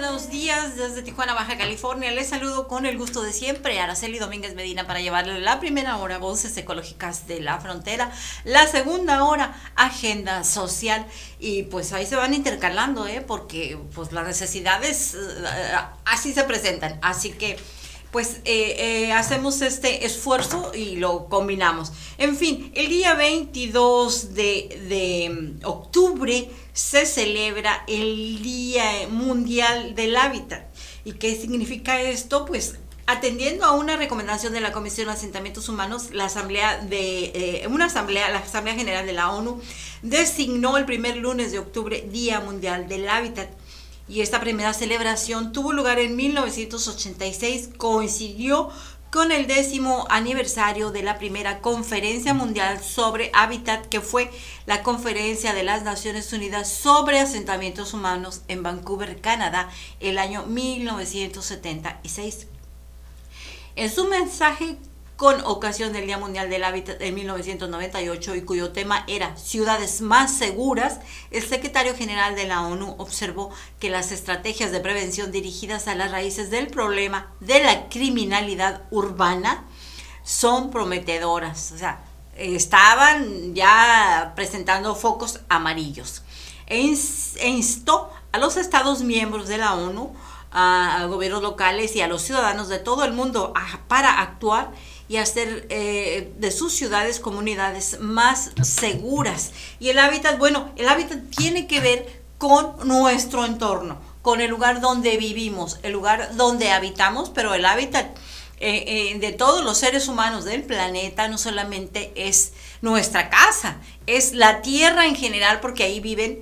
buenos días desde Tijuana, Baja California. Les saludo con el gusto de siempre, Araceli Domínguez Medina, para llevarle la primera hora Voces Ecológicas de la Frontera, la segunda hora Agenda Social. Y pues ahí se van intercalando, ¿eh? porque pues las necesidades eh, así se presentan. Así que pues eh, eh, hacemos este esfuerzo y lo combinamos. En fin, el día 22 de, de mm, octubre se celebra el Día Mundial del Hábitat. ¿Y qué significa esto? Pues atendiendo a una recomendación de la Comisión de Asentamientos Humanos, la Asamblea de eh, una asamblea, la Asamblea General de la ONU designó el primer lunes de octubre Día Mundial del Hábitat. Y esta primera celebración tuvo lugar en 1986, coincidió con el décimo aniversario de la primera conferencia mundial sobre hábitat, que fue la conferencia de las Naciones Unidas sobre asentamientos humanos en Vancouver, Canadá, el año 1976. En su mensaje con ocasión del Día Mundial del Hábitat de 1998 y cuyo tema era Ciudades más seguras, el secretario general de la ONU observó que las estrategias de prevención dirigidas a las raíces del problema de la criminalidad urbana son prometedoras. O sea, estaban ya presentando focos amarillos. E, e instó a los Estados miembros de la ONU, a, gobiernos locales y a los ciudadanos de todo el mundo para actuar y hacer eh, de sus ciudades comunidades más seguras. Y el hábitat, bueno, el hábitat tiene que ver con nuestro entorno, con el lugar donde vivimos, el lugar donde habitamos, pero el hábitat eh, eh, de todos los seres humanos del planeta no solamente es nuestra casa, es la tierra en general, porque ahí viven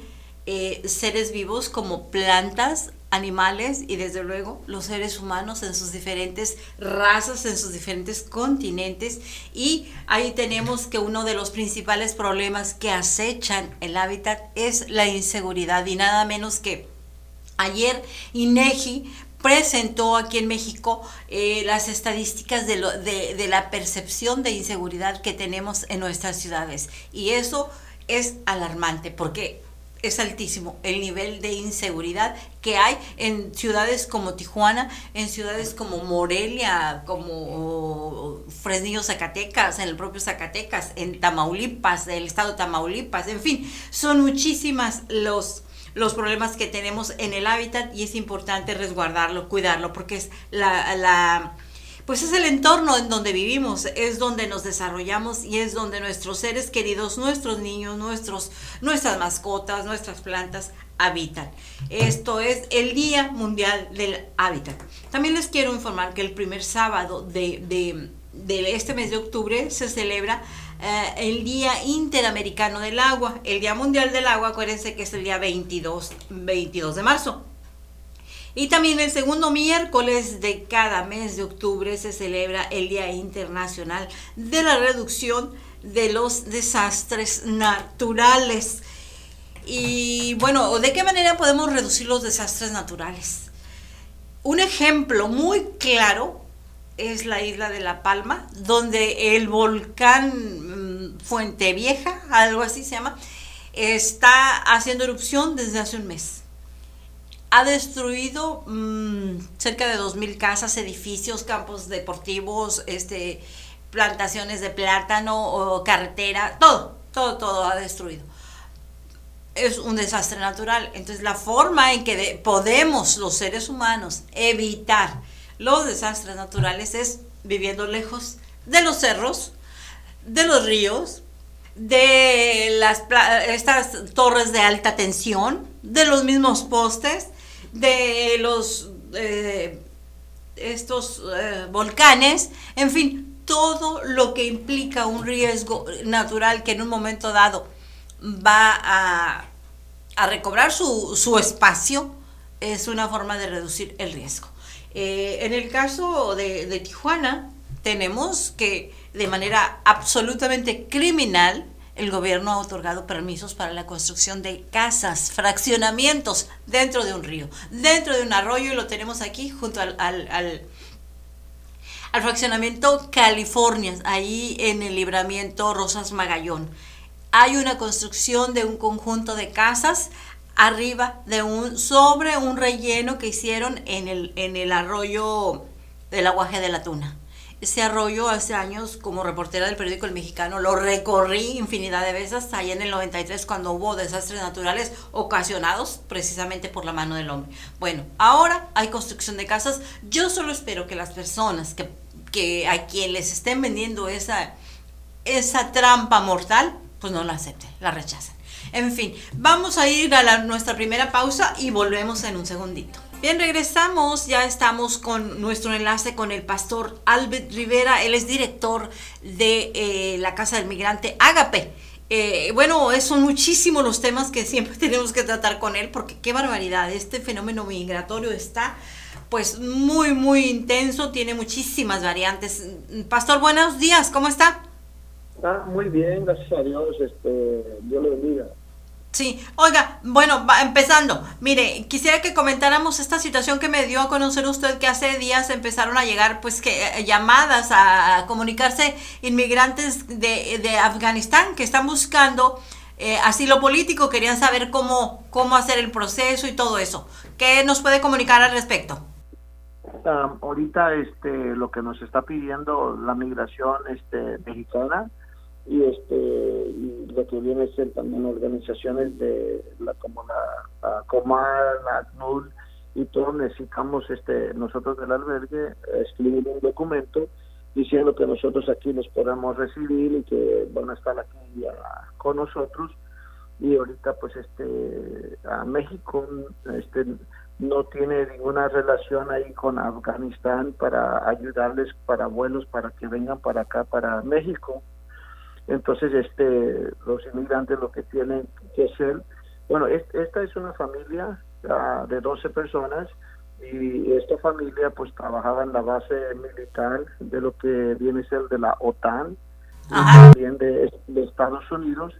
seres vivos como plantas, animales y desde luego los seres humanos en sus diferentes razas, en sus diferentes continentes. Y ahí tenemos que uno de los principales problemas que acechan el hábitat es la inseguridad y nada menos que ayer INEGI presentó aquí en México eh, las estadísticas de, de la percepción de inseguridad que tenemos en nuestras ciudades. Y eso es alarmante porque es altísimo el nivel de inseguridad que hay en ciudades como Tijuana, en ciudades como Morelia, como Fresnillo, Zacatecas, en el propio Zacatecas, en Tamaulipas, el estado de Tamaulipas, en fin, son muchísimas los los problemas que tenemos en el hábitat y es importante resguardarlo, cuidarlo, porque es la pues es el entorno en donde vivimos, es donde nos desarrollamos y es donde nuestros seres queridos, nuestros niños, nuestros, nuestras mascotas, nuestras plantas habitan. Esto es el Día Mundial del Hábitat. También les quiero informar que el primer sábado de, este mes de octubre se celebra eh, el Día Interamericano del Agua. El Día Mundial del Agua, acuérdense que es el día 22, 22 de marzo. Y también el segundo miércoles de cada mes de octubre se celebra el Día Internacional de la Reducción de los Desastres Naturales. Y bueno, ¿de qué manera podemos reducir los desastres naturales? Un ejemplo muy claro es la isla de La Palma, donde el volcán mm, Fuente Vieja, algo así se llama, está haciendo erupción desde hace un mes ha destruido mm, cerca de 2.000 casas, edificios, campos deportivos, este, plantaciones de plátano carretera, todo, todo, todo ha destruido. Es un desastre natural. Entonces la forma en que podemos los seres humanos evitar los desastres naturales es viviendo lejos de los cerros, de los ríos, de las estas torres de alta tensión, de los mismos postes, de los eh, estos eh, volcanes, en fin, todo lo que implica un riesgo natural que en un momento dado va a, recobrar su, espacio, es una forma de reducir el riesgo. Eh, en el caso de Tijuana, tenemos que de manera absolutamente criminal, el gobierno ha otorgado permisos para la construcción de casas, fraccionamientos dentro de un río, dentro de un arroyo, y lo tenemos aquí junto al, al, fraccionamiento California, ahí en el libramiento Rosas Magallón. Hay una construcción de un conjunto de casas arriba de un, sobre un relleno que hicieron en el, en el arroyo del aguaje de la tuna. Ese arroyo hace años, como reportera del periódico El Mexicano, lo recorrí infinidad de veces allá en el 93 cuando hubo desastres naturales ocasionados precisamente por la mano del hombre. Bueno, ahora hay construcción de casas. Yo solo espero que las personas que, a quien les estén vendiendo esa, esa trampa mortal, pues no la acepten, la rechacen. En fin, vamos a ir a nuestra primera pausa y volvemos en un segundito. Bien, regresamos, ya estamos con nuestro enlace con el pastor Albert Rivera, él es director de eh, la Casa del Migrante Ágape. Eh, bueno, son muchísimos los temas que siempre tenemos que tratar con él, porque qué barbaridad, este fenómeno migratorio está pues muy, muy intenso, tiene muchísimas variantes. Pastor, buenos días, ¿cómo está? Ah, muy bien, gracias a Dios, este, Dios le bendiga. Sí, oiga, bueno, va, empezando, mire, quisiera que comentáramos esta situación que me dio a conocer usted que hace días empezaron a llegar pues que eh, llamadas a, comunicarse inmigrantes de, de, Afganistán que están buscando eh, asilo político, querían saber cómo, cómo hacer el proceso y todo eso. ¿Qué nos puede comunicar al respecto? Ahorita este lo que nos está pidiendo la migración este mexicana y este y lo que viene a ser también organizaciones de la como la, Comar, la ACNUR y todos necesitamos este nosotros del albergue escribir un documento diciendo que nosotros aquí los podemos recibir y que van a estar aquí con nosotros. Y ahorita pues este a México este no tiene ninguna relación ahí con Afganistán para ayudarles para vuelos para que vengan para acá para México entonces, este, los inmigrantes lo que tienen que hacer, bueno, esta es una familia uh, de 12 personas y esta familia pues trabajaba en la base militar de lo que viene a ser de la OTAN también de, de, Estados Unidos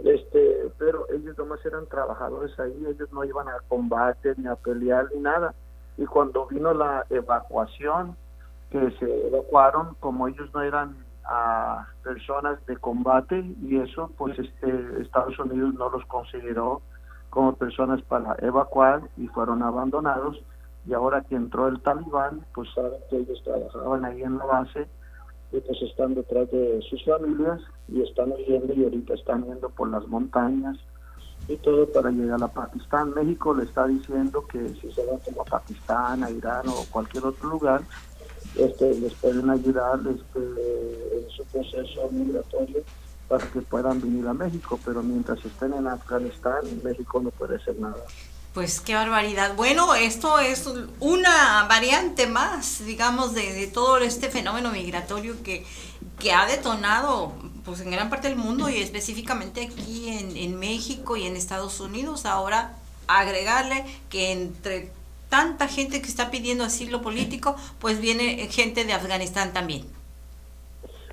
este pero ellos nomás eran trabajadores ahí ellos no iban a combate ni a pelear ni nada. Y cuando vino la evacuación que se evacuaron como ellos no eran a personas de combate y eso pues este Estados Unidos no los consideró como personas para evacuar y fueron abandonados y ahora que entró el talibán pues saben que ellos trabajaban ahí en la base y pues están detrás de sus familias y están huyendo y ahorita están yendo por las montañas y todo para llegar a Pakistán. México le está diciendo que si se van como a Pakistán, a Irán o cualquier otro lugar, este, les pueden ayudar este, en su proceso migratorio para que puedan venir a México, pero mientras estén en Afganistán, México no puede hacer nada. Pues qué barbaridad. Bueno, esto es una variante más, digamos, de, todo este fenómeno migratorio que, que ha detonado pues en gran parte del mundo y específicamente aquí en, en México y en Estados Unidos. Ahora agregarle que entre tanta gente que está pidiendo asilo político, pues viene gente de Afganistán también.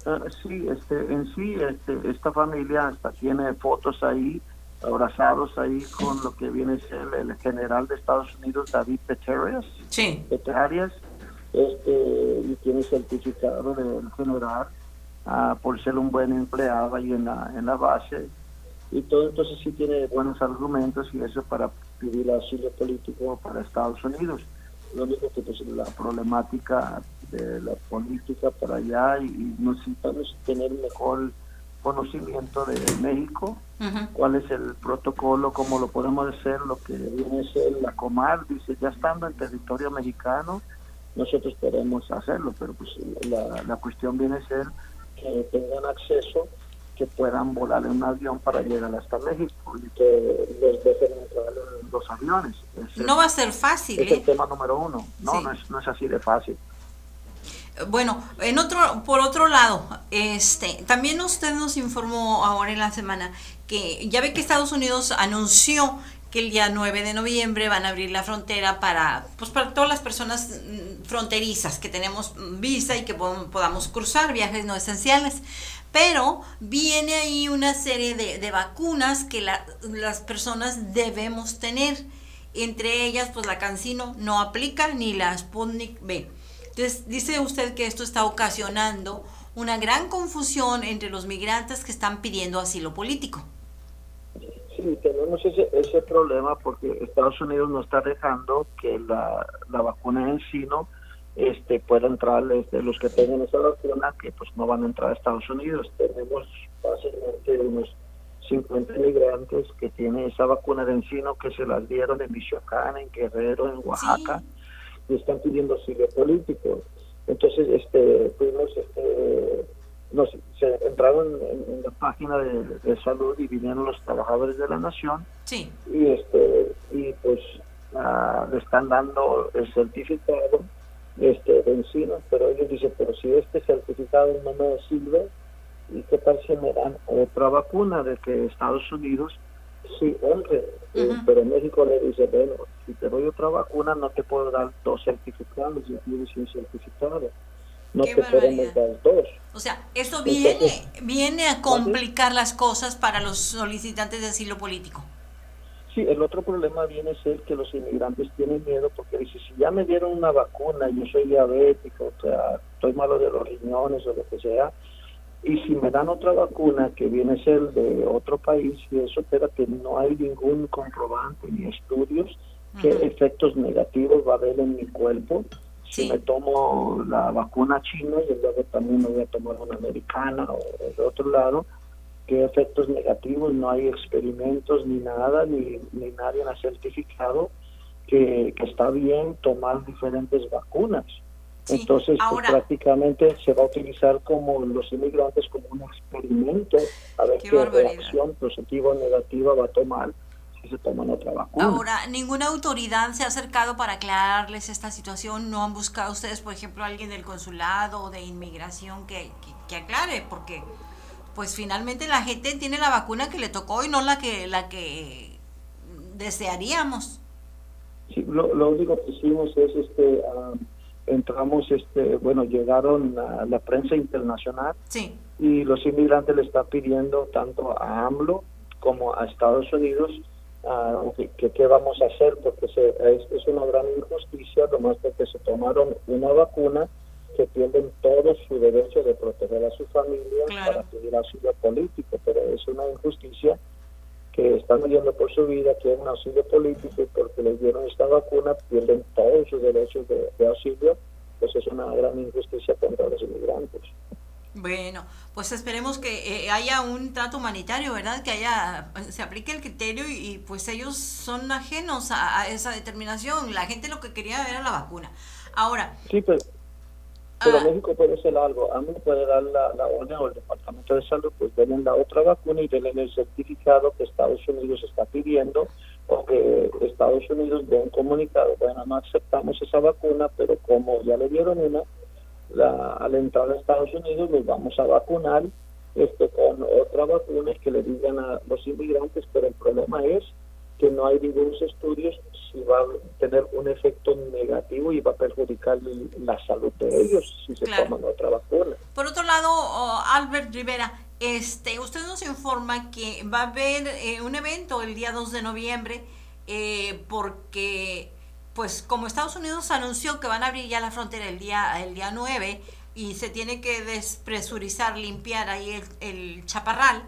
Ah, sí, este, en sí, este, esta familia hasta tiene fotos ahí, abrazados ahí con lo que viene a ser el general de Estados Unidos, David Petraeus. Sí. Petraeus, este, y tiene certificado del general ah, por ser un buen empleado ahí en la, en la base. Y todo, entonces sí tiene buenos argumentos y eso para pedir asilo político para Estados Unidos. Lo único que pues, la problemática de la política para allá y, necesitamos tener mejor conocimiento de México, cuál es el protocolo, cómo lo podemos hacer, lo que viene a ser la Comar, dice, ya estando en territorio mexicano, nosotros podemos hacerlo, pero pues la, la cuestión viene a ser que tengan acceso que puedan volar en un avión para llegar hasta México y que les dejen entrar en los aviones. no va a ser fácil. Es el ¿eh? tema número uno. No, no, es, no es así de fácil. Bueno, en otro, por otro lado, este, también usted nos informó ahora en la semana que ya ve que Estados Unidos anunció que el día 9 de noviembre van a abrir la frontera para, pues para todas las personas mm, fronterizas que tenemos visa y que podamos cruzar viajes no esenciales pero viene ahí una serie de, vacunas que las personas debemos tener. Entre ellas, pues la Cancino no aplica ni la Sputnik B. Entonces, dice usted que esto está ocasionando una gran confusión entre los migrantes que están pidiendo asilo político. Sí, tenemos ese, ese problema porque Estados Unidos no está dejando que la, la vacuna de encino este, pueda entrar, este, los que tengan esa vacuna, que pues no van a entrar a Estados Unidos. Tenemos básicamente unos 50 migrantes que tienen esa vacuna de encino que se las dieron en Michoacán, en Guerrero, en Oaxaca, y están pidiendo asilo político. Entonces, este, fuimos, este, nos, se entraron en, la página de, salud y vinieron los trabajadores de la nación sí. y este y pues ah, le están dando el certificado este de encino pero ellos dicen pero si este certificado no me sirve y qué tal si me dan otra vacuna de que Estados Unidos sí honre eh, pero México le dice bueno si te doy otra vacuna no te puedo dar dos certificados y tienes un certificado no te podemos dar dos o sea, eso viene, viene a complicar las cosas para los solicitantes de asilo político. Sí, el otro problema viene a ser que los inmigrantes tienen miedo porque dice, si ya me dieron una vacuna, yo soy diabético, o sea, estoy malo de los riñones o lo que sea, y si me dan otra vacuna que viene a ser de otro país, y eso, que no hay ningún comprobante ni estudios qué efectos negativos va a haber en mi cuerpo, si me tomo la vacuna china y luego también me voy a tomar una americana o de otro lado, qué efectos negativos, no hay experimentos ni nada, ni, ni nadie ha certificado que, está bien tomar diferentes vacunas. Entonces, pues, prácticamente se va a utilizar como los inmigrantes como un experimento a ver qué, qué reacción positiva o negativa va a tomar se toman otra vacuna. Ahora, ¿ninguna autoridad se ha acercado para aclararles esta situación? ¿No han buscado ustedes, por ejemplo, alguien del consulado o de inmigración que, que, aclare? Porque, pues finalmente la gente tiene la vacuna que le tocó y no la que, la que desearíamos. Sí, lo, único que hicimos es, este, ah, entramos, este, bueno, llegaron a la prensa internacional sí. y los inmigrantes le están pidiendo tanto a AMLO como a Estados Unidos que, qué vamos a hacer porque se, es, una gran injusticia, nomás porque se tomaron una vacuna que pierden todo su derecho de proteger a su familia para pedir auxilio político, pero es una injusticia que están muriendo por su vida, un auxilio político y porque les dieron esta vacuna pierden todos sus derechos de, de auxilio, pues es una gran injusticia contra los inmigrantes. Bueno, pues esperemos que eh, haya un trato humanitario, ¿verdad? Que haya, se aplique el criterio y, pues ellos son ajenos a, esa determinación. La gente lo que quería era la vacuna. Ahora. Sí, pero, pero ah. México puede hacer algo. A mí puede dar la, la orden o el Departamento de Salud, pues denle la otra vacuna y denle el certificado que Estados Unidos está pidiendo o que Estados Unidos den comunicado. Bueno, no aceptamos esa vacuna, pero como ya le dieron una la, al entrar a Estados Unidos los vamos a vacunar este, con otra vacuna que le digan a los inmigrantes, pero el problema es que no hay ningún estudios si va a tener un efecto negativo y va a perjudicar la salud de ellos si se toman otra vacuna. Por otro lado, oh, Albert Rivera, este, usted nos informa que va a haber eh, un evento el día 2 de noviembre eh, porque pues como Estados Unidos anunció que van a abrir ya la frontera el día, el día 9 y se tiene que despresurizar, limpiar ahí el, chaparral,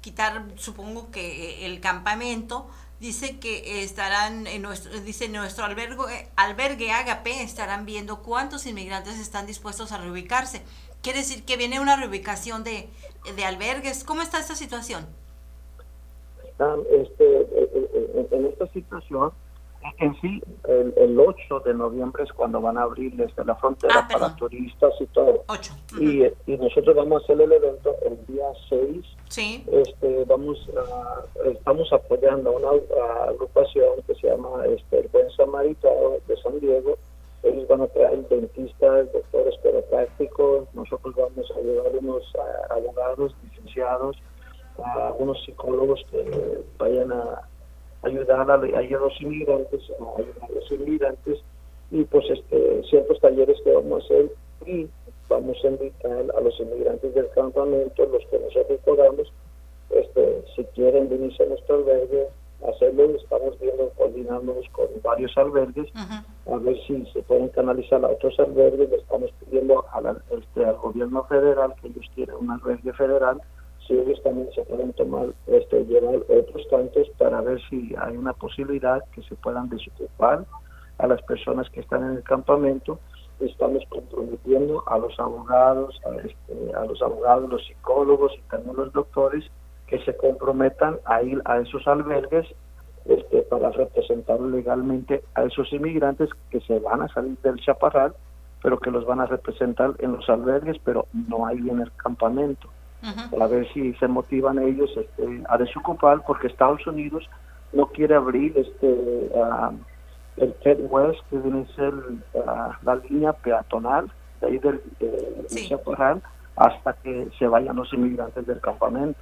quitar supongo que el campamento, dice que estarán en nuestro, dice nuestro albergue, albergue Agape, estarán viendo cuántos inmigrantes están dispuestos a reubicarse. Quiere decir que viene una reubicación de, de albergues. ¿Cómo está esta situación? Este, eh, eh, en esta situación en sí, el, el, 8 de noviembre es cuando van a abrir desde la frontera ah, para turistas y todo. y, y, nosotros vamos a hacer el evento el día 6. Sí. Este, vamos estamos apoyando a una agrupación que se llama este, el Buen Samaritano de San Diego. Ellos van a traer dentistas, doctores prácticos Nosotros vamos a llevar unos abogados, licenciados, a unos psicólogos que vayan a ayudar a, a los inmigrantes, a ayudar a los inmigrantes y pues este ciertos talleres que vamos a hacer y vamos a invitar a los inmigrantes del campamento, los que nosotros podamos, este, si quieren venirse a nuestro albergue, hacerlo, estamos viendo, coordinándonos con varios albergues, a ver si se pueden canalizar a otros albergues, le estamos pidiendo a este, al gobierno federal que ellos quieren un albergue federal, si ellos también se pueden tomar, este, llevar otros tantos para ver si hay una posibilidad que se puedan desocupar a las personas que están en el campamento. Estamos comprometiendo a los abogados, a, este, a los abogados, los psicólogos y también los doctores que se comprometan a ir a esos albergues este, para representar legalmente a esos inmigrantes que se van a salir del chaparral, pero que los van a representar en los albergues, pero no ahí en el campamento. A ver si se motivan ellos este, a desocupar, porque Estados Unidos no quiere abrir este el Ted West, que viene a ser la línea peatonal de ahí del, chaparral, hasta que se vayan los inmigrantes del campamento.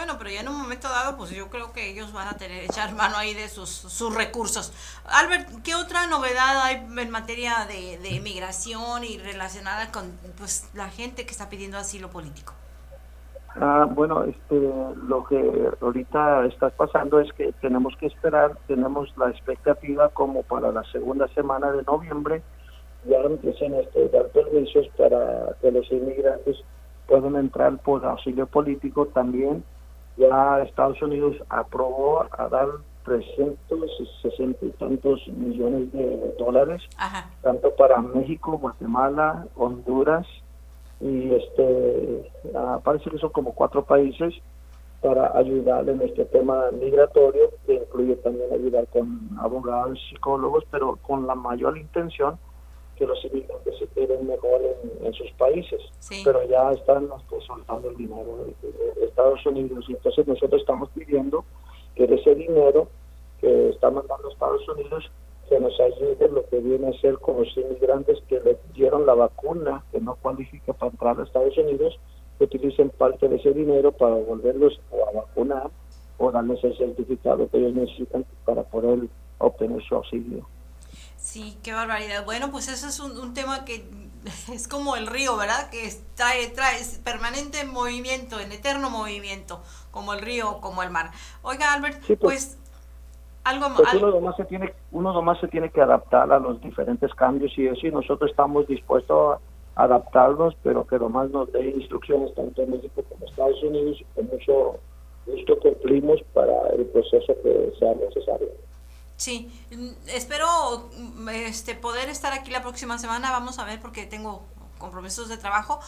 Bueno, pero ya en un momento dado, pues yo creo que ellos van a tener echar mano ahí de sus, sus recursos. Albert, ¿qué otra novedad hay en materia de, de inmigración y relacionada con pues la gente que está pidiendo asilo político? Ah, bueno, este, lo que ahorita está pasando es que tenemos que esperar, tenemos la expectativa como para la segunda semana de noviembre ya empiezan a este, dar permisos para que los inmigrantes puedan entrar por auxilio político también ya Estados Unidos aprobó a dar 360 y tantos millones de dólares, tanto para México, Guatemala, Honduras, y este parece que son como cuatro países para ayudar en este tema migratorio, que incluye también ayudar con abogados, psicólogos, pero con la mayor intención que los inmigrantes se queden mejor en, sus países, pero ya están pues, soltando el dinero de, Estados Unidos. Y entonces nosotros estamos pidiendo que de ese dinero que está mandando Estados Unidos se nos ayude lo que viene a ser con los inmigrantes que le dieron la vacuna, que no cualifica para entrar a Estados Unidos, que utilicen parte de ese dinero para volverlos a vacunar o darles el certificado que ellos necesitan para poder obtener su auxilio. Sí, qué barbaridad. Bueno, pues eso es un, tema que es como el río, ¿verdad? Que trae, trae permanente movimiento, en eterno movimiento, como el río, como el mar. Oiga, Albert, pues, pues, algo más. Pues uno nomás se tiene, uno nomás se tiene que adaptar a los diferentes cambios y eso, y nosotros estamos dispuestos a adaptarnos, pero que nomás nos dé instrucciones tanto en México como en Estados Unidos y con mucho gusto cumplimos para el proceso que sea necesario. Sí, espero este, poder estar aquí la próxima semana. Vamos a ver porque tengo compromisos de trabajo.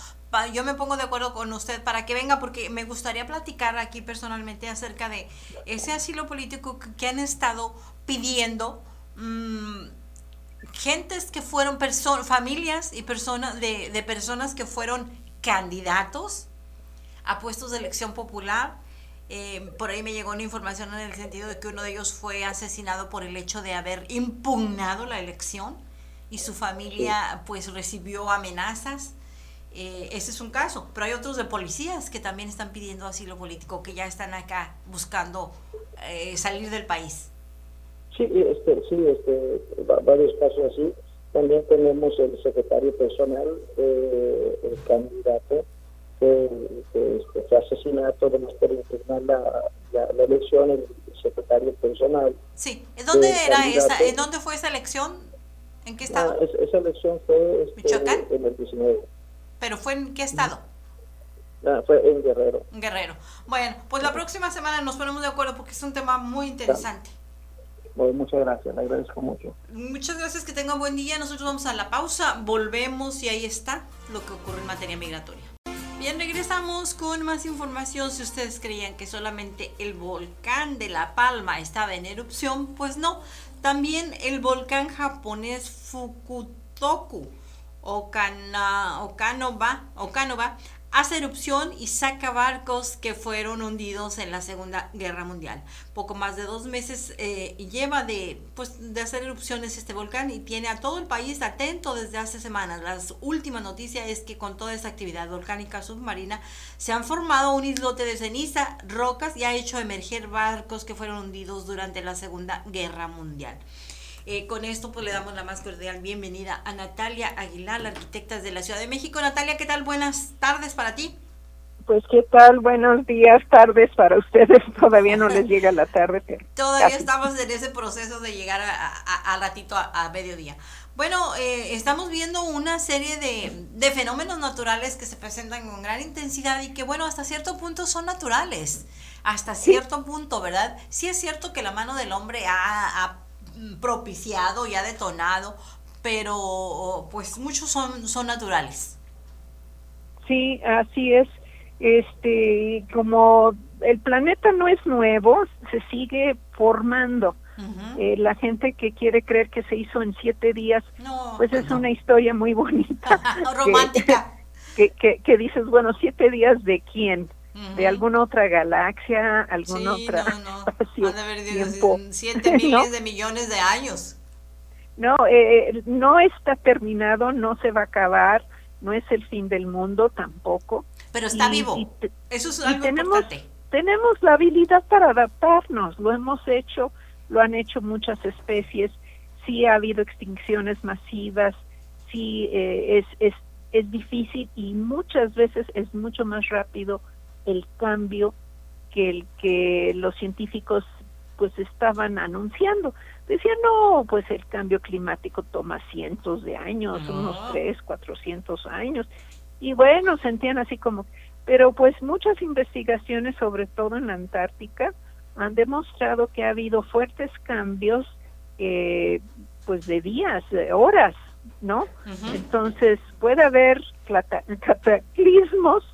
Yo me pongo de acuerdo con usted para que venga porque me gustaría platicar aquí personalmente acerca de ese asilo político que han estado pidiendo mm, gentes que fueron personas, familias y personas de personas que fueron candidatos a puestos de elección popular eh, por ahí me llegó una información en el sentido de que uno de ellos fue asesinado por el hecho de haber impugnado la elección y su familia pues recibió amenazas. Eh, ese es un caso, pero hay otros de policías que también están pidiendo asilo político, que ya están acá buscando eh, salir del país. Sí, este, sí, este, varios casos así. También tenemos el secretario personal, el candidato que, fue asesinato de por impugnar la, la, elección, el secretario personal. Sí, ¿dónde era esa? ¿En dónde fue esa elección? ¿En qué estado? Ah, esa elección fue este, en el 19. ¿Pero fue en qué estado? Ah, fue en Guerrero. Guerrero. Bueno, pues la próxima semana nos ponemos de acuerdo porque es un tema muy interesante. Bueno, muchas gracias, le agradezco mucho. Muchas gracias, que tenga buen día. Nosotros vamos a la pausa, volvemos y ahí está lo que ocurre en materia migratoria. Bien, regresamos con más información. Si ustedes creían que solamente el volcán de La Palma estaba en erupción, pues no. También el volcán japonés Fukutoku Okana, Okanova, Okanova hace erupción y saca barcos que fueron hundidos en la Segunda Guerra Mundial. Poco más de dos meses eh, lleva de, pues, de hacer erupciones este volcán y tiene a todo el país atento desde hace semanas. La última noticia es que con toda esta actividad volcánica submarina se han formado un islote de ceniza, rocas y ha hecho emerger barcos que fueron hundidos durante la Segunda Guerra Mundial. Eh, con esto pues le damos la más cordial bienvenida a Natalia Aguilar, la arquitecta de la Ciudad de México. Natalia, ¿qué tal? Buenas tardes para ti. Pues qué tal, buenos días, tardes para ustedes. Todavía no les llega la tarde, pero todavía estamos en ese proceso de llegar a, ratito a, mediodía. Bueno, eh, estamos viendo una serie de, de, fenómenos naturales que se presentan con gran intensidad y que, bueno, hasta cierto punto son naturales. Hasta cierto punto, ¿verdad? Sí es cierto que la mano del hombre ha, ha propiciado y ha detonado, pero pues muchos son, son naturales. Sí, así es. Este, como el planeta no es nuevo, se sigue formando. Eh, la gente que quiere creer que se hizo en siete días, pues es una historia muy bonita. Romántica. Que, que, dices, bueno, siete días de quién? De alguna otra galaxia, alguna otra no, no. siete miles de millones de años. No, eh, no está terminado, no se va a acabar, no es el fin del mundo tampoco. Pero está vivo. Eso es algo tenemos, importante. Tenemos la habilidad para adaptarnos, lo hemos hecho, lo han hecho muchas especies, sí ha habido extinciones masivas, sí eh, es, es, es difícil y muchas veces es mucho más rápido el cambio que el que los científicos pues estaban anunciando. Decían, no, pues el cambio climático toma cientos de años, unos tres, cuatrocientos años. Y bueno, sentían así como, pero pues muchas investigaciones, sobre todo en la Antártica, han demostrado que ha habido fuertes cambios, eh, pues de días, de horas, ¿no? Entonces puede haber cataclismos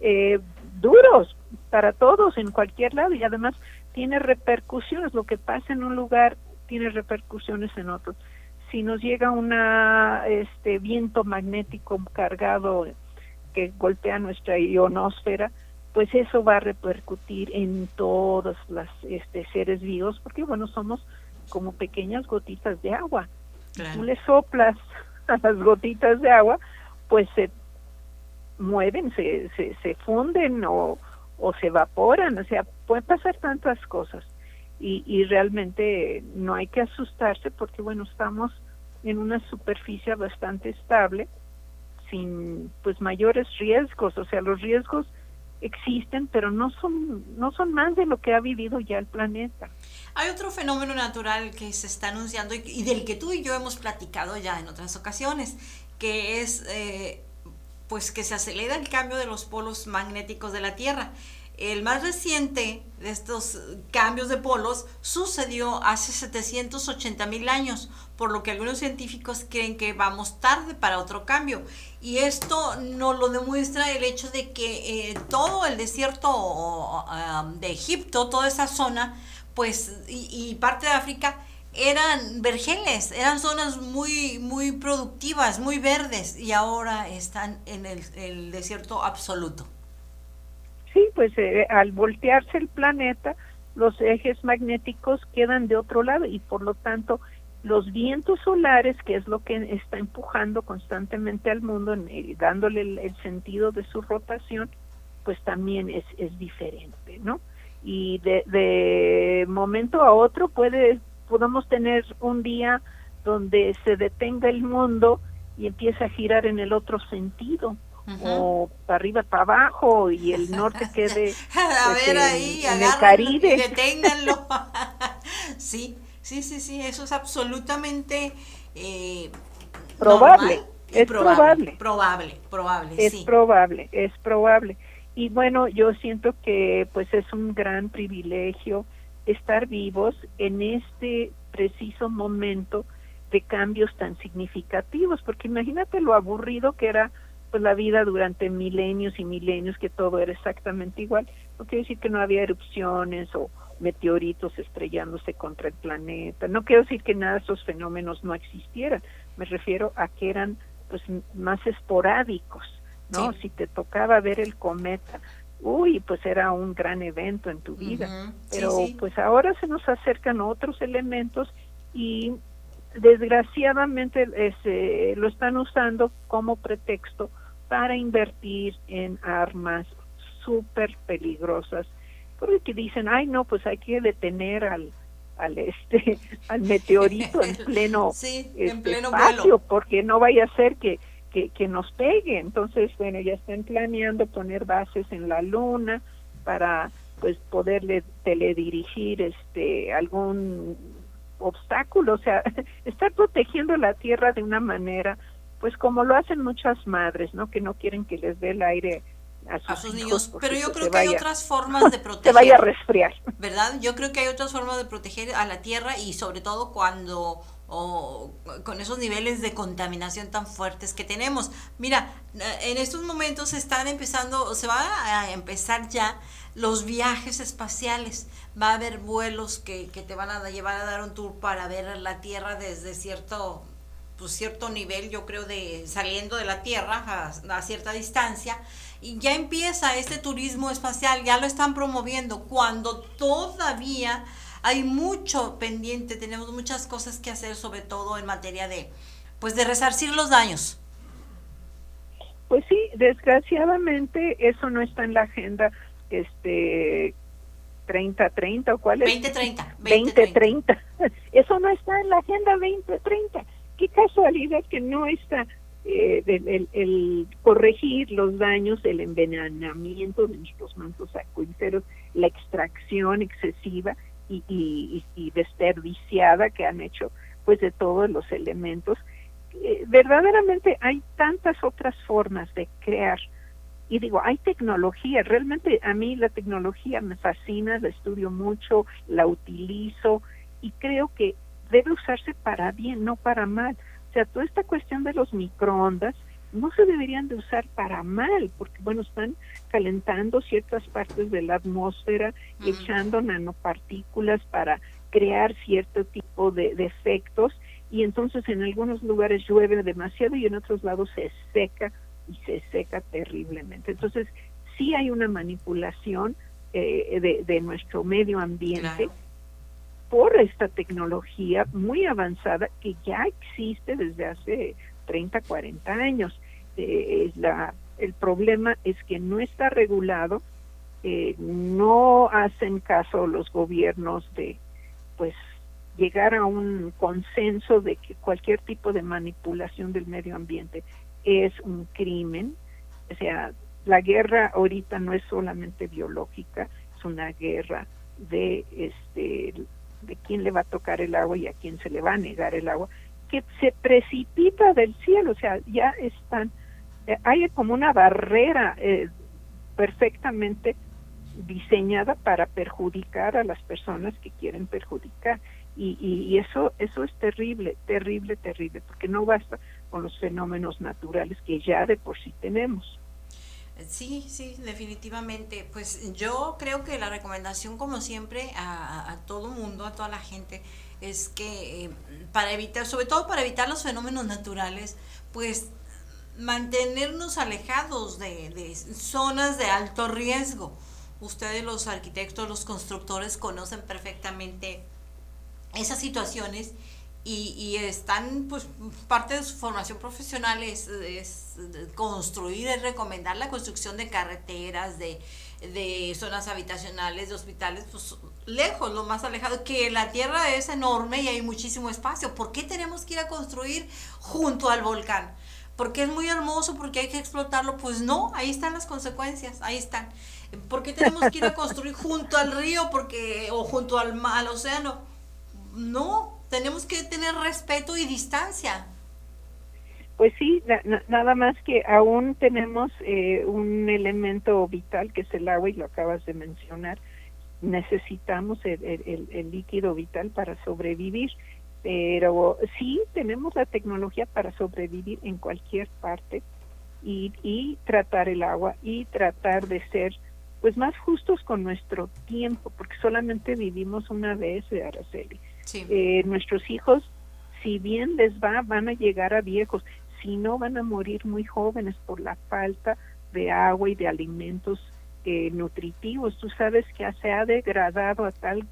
eh, duros para todos en cualquier lado y además tiene repercusiones. Lo que pasa en un lugar tiene repercusiones en otro. Si nos llega una este viento magnético cargado que golpea nuestra ionosfera, pues eso va a repercutir en todos los este, seres vivos, porque bueno, somos como pequeñas gotitas de agua. Tú le soplas a las gotitas de agua, pues se mueven, se, se, funden o, o se evaporan, o sea, pueden pasar tantas cosas y, y realmente no hay que asustarse porque bueno, estamos en una superficie bastante estable sin pues mayores riesgos, o sea, los riesgos existen, pero no son no son más de lo que ha vivido ya el planeta. Hay otro fenómeno natural que se está anunciando y, del que tú y yo hemos platicado ya en otras ocasiones, que es eh, pues que se acelera el cambio de los polos magnéticos de la Tierra. El más reciente de estos cambios de polos sucedió hace 780 mil años, por lo que algunos científicos creen que vamos tarde para otro cambio. Y esto nos lo demuestra el hecho de que eh, todo el desierto de Egipto, toda esa zona, pues, y, parte de África, eran vergeles, eran zonas muy, muy productivas, muy verdes, y ahora están en el desierto absoluto. Sí, pues eh, al voltearse el planeta, los ejes magnéticos quedan de otro lado y por lo tanto los vientos solares, que es lo que está empujando constantemente al mundo, y dándole el, sentido de su rotación, pues también es, es diferente, ¿no? Y de, de momento a otro puede, podemos tener un día donde se detenga el mundo y empiece a girar en el otro sentido o para arriba, para abajo y el norte quede a pues, ver ahí, en, el Caribe. Deténganlo. sí, sí, sí, sí, eso es absolutamente eh, probable. Es probable, probable, probable, es probable, es probable. Y bueno, yo siento que pues es un gran privilegio estar vivos en este preciso momento de cambios tan significativos, porque imagínate lo aburrido que era pues la vida durante milenios y milenios que todo era exactamente igual. No quiere decir que no había erupciones o meteoritos estrellándose contra el planeta. No quiero decir que nada de esos fenómenos no existieran. Me refiero a que eran pues más esporádicos, ¿no? Si te tocaba ver el cometa, uy, pues era un gran evento en tu vida. Pero pues ahora se nos acercan otros elementos y desgraciadamente este, lo están usando como pretexto para invertir en armas súper peligrosas porque dicen ay no pues hay que detener al al este al meteorito en pleno, sí, en este, espacio porque no vaya a ser que que, que nos pegue. Entonces, bueno, ya están planeando poner bases en la luna para pues poderle teledirigir este algún obstáculo, o sea, estar protegiendo la tierra de una manera, pues como lo hacen muchas madres, ¿no? Que no quieren que les dé el aire a sus, niños. Pero yo creo que hay otras formas de proteger. Se vaya a resfriar. ¿Verdad? Yo creo que hay otras formas de proteger a la tierra y sobre todo cuando o con esos niveles de contaminación tan fuertes que tenemos. Mira, en estos momentos están empezando, se va a empezar ya los viajes espaciales. Va a haber vuelos que, que te van a llevar a dar un tour para ver la Tierra desde cierto pues cierto nivel, yo creo, de saliendo de la Tierra a, a, cierta distancia. Y ya empieza este turismo espacial, ya lo están promoviendo, cuando todavía hay mucho pendiente, tenemos muchas cosas que hacer, sobre todo en materia de, pues, de resarcir los daños. Pues sí, desgraciadamente eso no está en la agenda este 30-30 o cuál es? 2030. 2030. Eso no está en la agenda 2030. Qué casualidad que no está eh, el, el, corregir los daños, el envenenamiento de nuestros mantos acuíferos, la extracción excesiva y, y, desperdiciada que han hecho pues de todos los elementos. Eh, verdaderamente hay tantas otras formas de crear y digo, hay tecnología, realmente a mí la tecnología me fascina, la estudio mucho, la utilizo y creo que debe usarse para bien, no para mal. O sea, toda esta cuestión de los microondas no se deberían de usar para mal, porque bueno, están calentando ciertas partes de la atmósfera, echando nanopartículas para crear cierto tipo de, efectos y entonces en algunos lugares llueve demasiado y en otros lados se seca y se seca terriblemente. Entonces sí hay una manipulación eh, de, nuestro medio ambiente por esta tecnología muy avanzada que ya existe desde hace 30, 40 años. Eh, el problema es que no está regulado, eh, no hacen caso los gobiernos de pues llegar a un consenso de que cualquier tipo de manipulación del medio ambiente es un crimen. O sea, la guerra ahorita no es solamente biológica, es una guerra de este de quién le va a tocar el agua y a quién se le va a negar el agua, que se precipita del cielo, o sea, ya están, eh, hay como una barrera eh, perfectamente diseñada para perjudicar a las personas que quieren perjudicar. Y, y, eso, eso es terrible, terrible, terrible, porque no basta con los fenómenos naturales que ya de por sí tenemos. Sí, sí, definitivamente. Pues yo creo que la recomendación, como siempre, a, a todo mundo, a toda la gente, es que eh, para evitar, sobre todo para evitar los fenómenos naturales, pues mantenernos alejados de, de zonas de alto riesgo. Ustedes los arquitectos, los constructores conocen perfectamente esas situaciones y, están, pues, parte de su formación profesional es, construir, es recomendar la construcción de carreteras, de, de zonas habitacionales, de hospitales, pues lejos, lo más alejado, que la tierra es enorme y hay muchísimo espacio. ¿Por qué tenemos que ir a construir junto al volcán? Porque es muy hermoso, porque hay que explotarlo. Pues no, ahí están las consecuencias, ahí están. ¿Por qué tenemos que ir a construir junto al río porque, o junto al, al océano? No, tenemos que tener respeto y distancia. Pues sí, nada más que aún tenemos eh, un elemento vital que es el agua y lo acabas de mencionar. Necesitamos el, el, líquido vital para sobrevivir, pero sí tenemos la tecnología para sobrevivir en cualquier parte y, y tratar el agua y tratar de ser pues más justos con nuestro tiempo, porque solamente vivimos una vez, Araceli. Eh, nuestros hijos, si bien les va, van a llegar a viejos, si no van a morir muy jóvenes por la falta de agua y de alimentos eh, nutritivos. Tú sabes que se ha degradado a tal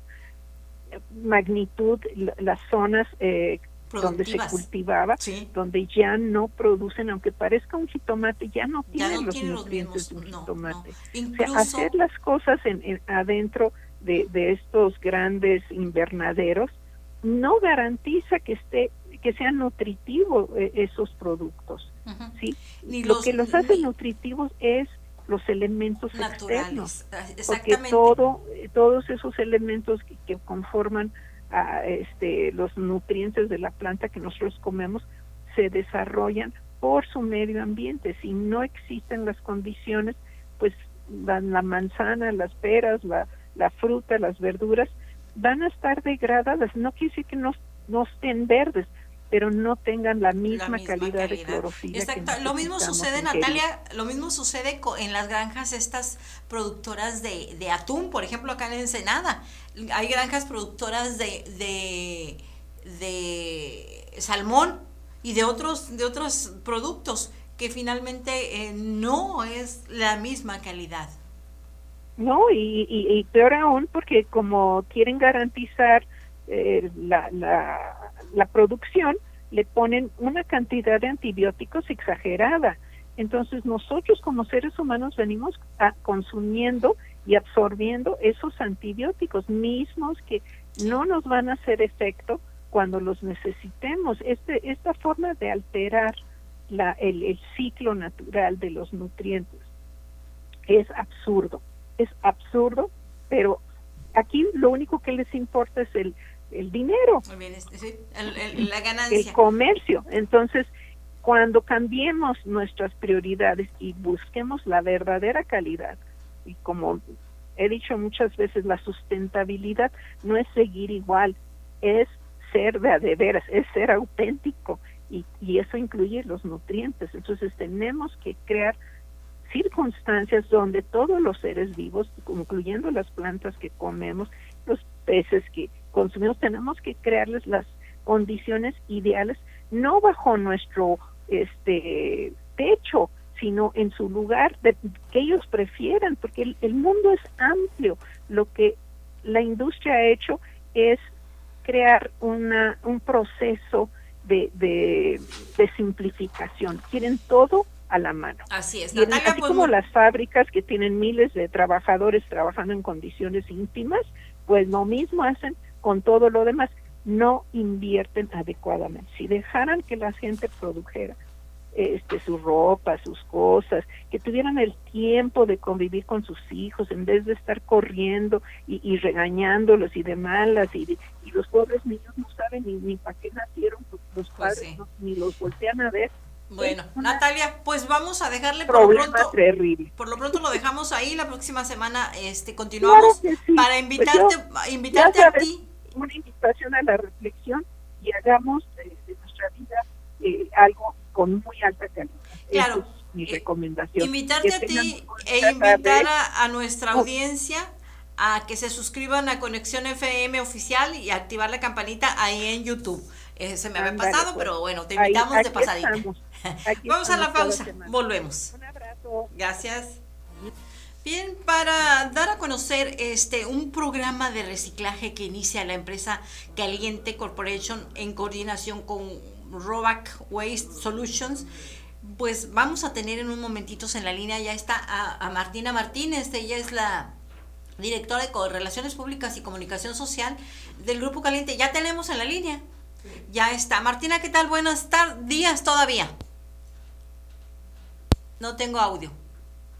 magnitud las zonas eh, donde se cultivaba, donde ya no producen, aunque parezca un jitomate, ya no tienen los nutrientes de un jitomate. hacer las cosas en, adentro de, de, estos grandes invernaderos no garantiza que esté que sean nutritivos eh, esos productos. ¿sí? Lo que los hace nutritivos es los elementos externos, porque todo, todos esos elementos que, conforman a, este, los nutrientes de la planta que nosotros comemos se desarrollan por su medio ambiente. Si no existen las condiciones, pues la, la manzana, las peras, la, la fruta, las verduras, van a estar degradadas. No quiere decir que no, no estén verdes, pero no tengan la misma, calidad, de clorofila. Exacto. lo mismo sucede, Natalia, lo mismo sucede en las granjas estas productoras de, de, atún, por ejemplo, acá en Ensenada. Hay granjas productoras de, de, de salmón y de otros, de otros productos que finalmente eh, no es la misma calidad. No, y, y, peor aún porque como quieren garantizar eh, la, la, la producción, le ponen una cantidad de antibióticos exagerada. Entonces nosotros como seres humanos venimos a, consumiendo y absorbiendo esos antibióticos mismos que no nos van a hacer efecto cuando los necesitemos. Este, esta forma de alterar la, el, el ciclo natural de los nutrientes es absurdo es absurdo, pero aquí lo único que les importa es el, el dinero, el, la ganancia. el comercio. Entonces, cuando cambiemos nuestras prioridades y busquemos la verdadera calidad, y como he dicho muchas veces, la sustentabilidad no es seguir igual, es ser de, de veras, es ser auténtico y, y eso incluye los nutrientes. Entonces tenemos que crear circunstancias donde todos los seres vivos, incluyendo las plantas que comemos, los peces que consumimos, tenemos que crearles las condiciones ideales, no bajo nuestro este techo, sino en su lugar de, que ellos prefieran, porque el, mundo es amplio. Lo que la industria ha hecho es crear una, un proceso de, de, de simplificación. Quieren todo a la mano. Así es. Natalia, así pues, como las fábricas que tienen miles de trabajadores trabajando en condiciones íntimas, pues lo mismo hacen con todo lo demás. No invierten adecuadamente. Si dejaran que la gente produjera este, su ropa, sus cosas, que tuvieran el tiempo de convivir con sus hijos en vez de estar corriendo y, regañándolos y de malas y, y los pobres niños no saben ni, ni para qué nacieron los pues padres, ni los voltean a ver bueno, Natalia, pues vamos a dejarle por lo pronto. Por lo pronto lo dejamos ahí. La próxima semana este continuamos para pues invitarte, invitarte a ti. Una invitación a la reflexión y hagamos de, nuestra vida eh, algo con muy alta calidad. Claro. mi eh, recomendación. Invitarte a ti e invitar a, nuestra audiencia a que se suscriban a Conexión FM oficial y activar la campanita ahí en YouTube. Eh, se me había pasado, pues. pero bueno, te invitamos de pasadita. Vamos a la pausa, volvemos. Un abrazo. Gracias. Bien, para dar a conocer este un programa de reciclaje que inicia la empresa Caliente Corporation en coordinación con Robac Waste Solutions, pues vamos a tener en un momentito en la línea, ya está a, a Martina Martínez, ella es la directora de Relaciones Públicas y Comunicación Social del Grupo Caliente. Ya tenemos en la línea. Ya está. Martina, ¿qué tal? Buenas tardes, días todavía. No tengo audio.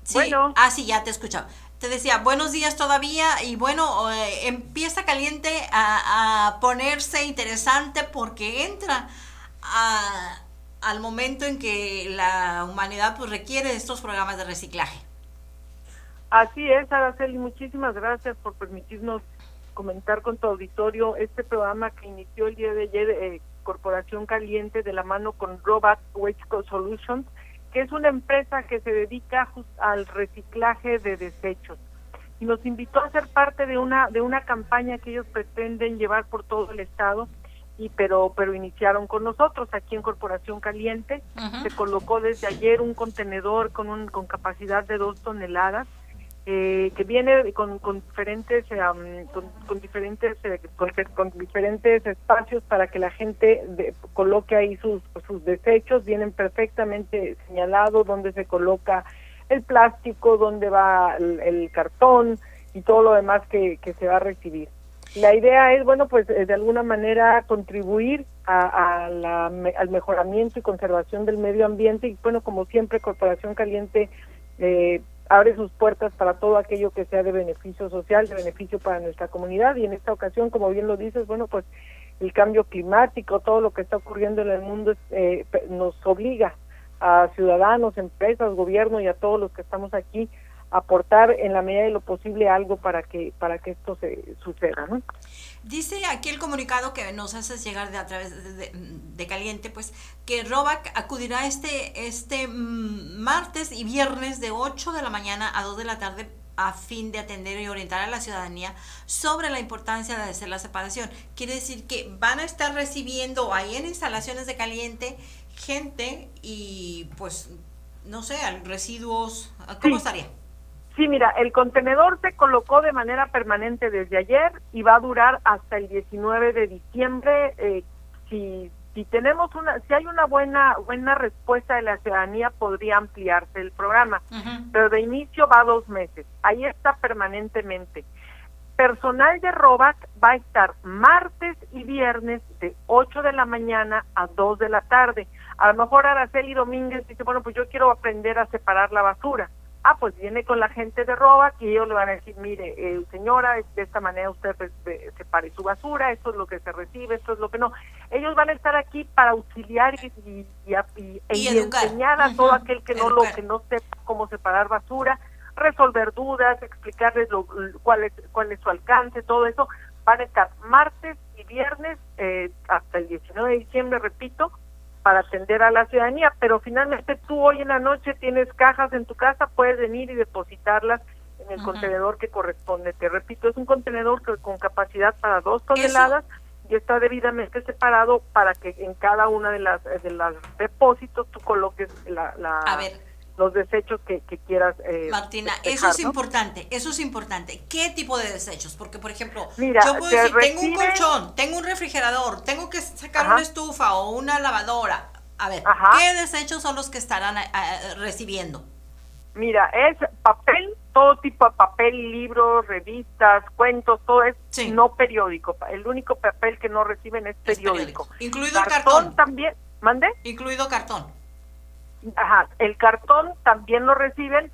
Sí. Bueno. Ah, sí, ya te he escuchado. Te decía, buenos días todavía y bueno, eh, empieza caliente a, ponerse interesante porque entra al momento en que la humanidad pues requiere estos programas de reciclaje. Así es, Araceli, muchísimas gracias por permitirnos comentar con tu auditorio este programa que inició el día de ayer eh, Corporación Caliente de la mano con Robot Waste Solutions, que es una empresa que se dedica al reciclaje de desechos. Y nos invitó a ser parte de una de una campaña que ellos pretenden llevar por todo el estado y pero pero iniciaron con nosotros aquí en Corporación Caliente. Se colocó desde ayer un contenedor con un con capacidad de dos toneladas eh, que viene con, con diferentes con, diferentes eh, con, diferentes espacios para que la gente coloque ahí sus sus desechos. Vienen perfectamente señalados donde se coloca el plástico donde va el, cartón y todo lo demás que, que se va a recibir. La idea es, bueno, pues eh, de alguna manera contribuir a, la, al mejoramiento y conservación del medio ambiente y bueno, como siempre, Corporación Caliente eh, abre sus puertas para todo aquello que sea de beneficio social, de beneficio para nuestra comunidad. Y en esta ocasión, como bien lo dices, bueno, pues el cambio climático, todo lo que está ocurriendo en el mundo eh, nos obliga a ciudadanos, empresas, gobierno y a todos los que estamos aquí aportar en la medida de lo posible algo para que para que esto se suceda ¿no? dice aquí el comunicado que nos haces llegar de a través de, caliente pues que Robac acudirá este este mm, martes y viernes de 8 de la mañana a 2 de la tarde a fin de atender y orientar a la ciudadanía sobre la importancia de hacer la separación. Quiere decir que van a estar recibiendo ahí en instalaciones de caliente gente y pues no sé, residuos, ¿cómo estaría? Sí, mira, el contenedor se colocó de manera permanente desde ayer y va a durar hasta el 19 de diciembre. Eh, si si tenemos una, si hay una buena buena respuesta de la ciudadanía, podría ampliarse el programa, pero de inicio va dos meses. Ahí está permanentemente. Personal de Robac va a estar martes y viernes de 8 de la mañana a 2 de la tarde. A lo mejor Araceli Domínguez dice, bueno, pues yo quiero aprender a separar la basura ah, pues viene con la gente de roba y ellos le van a decir, mire, eh, señora, de esta manera usted pues, separe su basura, esto es lo que se recibe, esto es lo que no. Ellos van a estar aquí para auxiliar y, y, enseñar a todo aquel que no lo que no sepa cómo separar basura, resolver dudas, explicarles lo, cuál es cuál es su alcance, todo eso. Van a estar martes y viernes eh, hasta el 19 de diciembre, repito, para atender a la ciudadanía, pero finalmente tú hoy en la noche tienes cajas en tu casa, puedes venir y depositarlas en el contenedor que corresponde. Te repito, es un contenedor que, con capacidad para dos toneladas y está debidamente separado para que en cada una de las de los depósitos tú coloques la, la a ver los desechos que, quieras. Eh, Martina, eso es importante, eso es importante. ¿Qué tipo de desechos? Porque, por ejemplo, yo puedo decir, tengo un colchón, tengo un refrigerador, tengo que sacar una estufa o una lavadora. A ver, ¿qué desechos son los que estarán eh, eh, recibiendo? Mira, es papel, todo tipo de papel, libros, revistas, cuentos, todo es no periódico. El único papel que no reciben es periódico. Incluido cartón, cartón. también, ¿mande? Incluido cartón. Ajá, el cartón también lo reciben,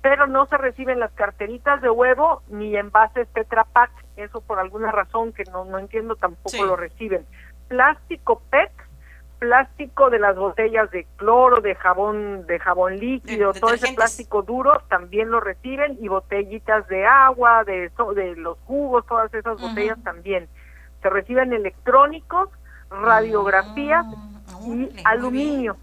pero no se reciben las carteritas de huevo ni envases Tetra Pak, eso por alguna razón que no, no entiendo tampoco lo reciben. Plástico PET, plástico de las botellas de cloro, de jabón, de jabón líquido, todo ese plástico duro también lo reciben y botellitas de agua, de, de los jugos, todas esas botellas también. Se reciben electrónicos, radiografías ah, y aluminio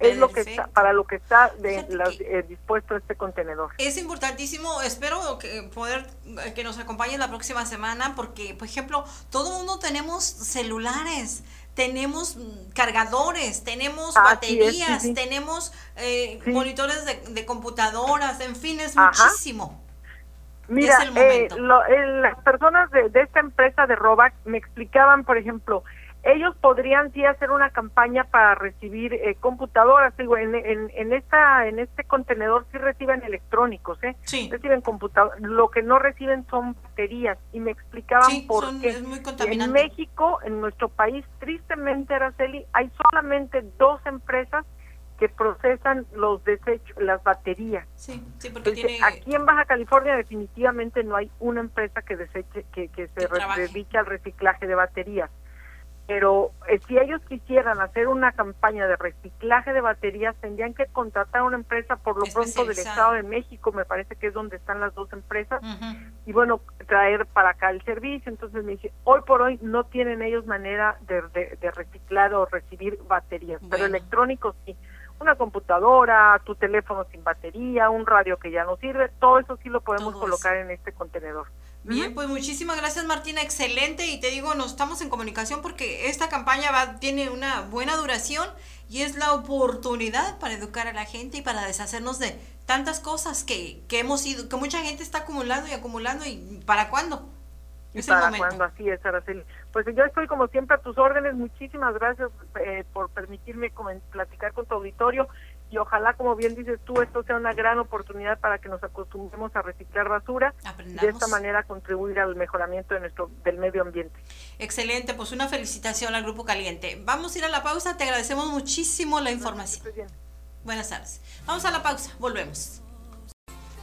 es lo que está, para lo que está de, eh, dispuesto este contenedor. Es importantísimo, espero que poder eh, que nos acompañe la próxima semana porque, por ejemplo, todo mundo tenemos celulares, tenemos mm, cargadores, tenemos baterías, tenemos eh, monitores de, computadoras, en fin, es muchísimo. Mira, las personas de, de esta empresa de Robac me explicaban, por ejemplo, ellos podrían sí hacer una campaña para recibir eh, computadoras. Digo en, en, esta en este contenedor sí reciben electrónicos eh sí. reciben computadoras lo que no reciben son baterías. Y me explicaban por qué. en México en nuestro país tristemente Araceli hay solamente dos empresas que procesan los desechos, las baterías. Sí, sí, porque tiene... Aquí en Baja California definitivamente no hay una empresa que deseche, que, que se dedique al reciclaje de baterías pero eh, si ellos quisieran hacer una campaña de reciclaje de baterías, tendrían que contratar a una empresa por lo pronto del Estado de México, me parece que es donde están las dos empresas, y bueno, traer para acá el servicio. Entonces me dice, hoy por hoy no tienen ellos manera de, reciclar o recibir baterías, pero electrónicos sí. Una computadora, tu teléfono sin batería, un radio que ya no sirve, todo eso sí lo podemos colocar en este contenedor. Bien, pues muchísimas gracias Martina, excelente. Y te digo, nos estamos en comunicación porque esta campaña va, tiene una buena duración y es la oportunidad para educar a la gente y para deshacernos de tantas cosas que, que hemos ido, que mucha gente está acumulando y acumulando y ¿para cuándo? Es para cuándo, así es, Araceli. Pues yo estoy como siempre a tus órdenes, muchísimas gracias eh, por permitirme platicar con tu auditorio y ojalá, como bien dices tú, esto sea una gran oportunidad para que nos acostumbremos a reciclar basura y de esta manera contribuir al mejoramiento de nuestro del medio ambiente. Excelente, pues una felicitación al Grupo Caliente. Vamos a ir a la pausa, te agradecemos muchísimo la información. Buenas tardes. Vamos a la pausa, volvemos.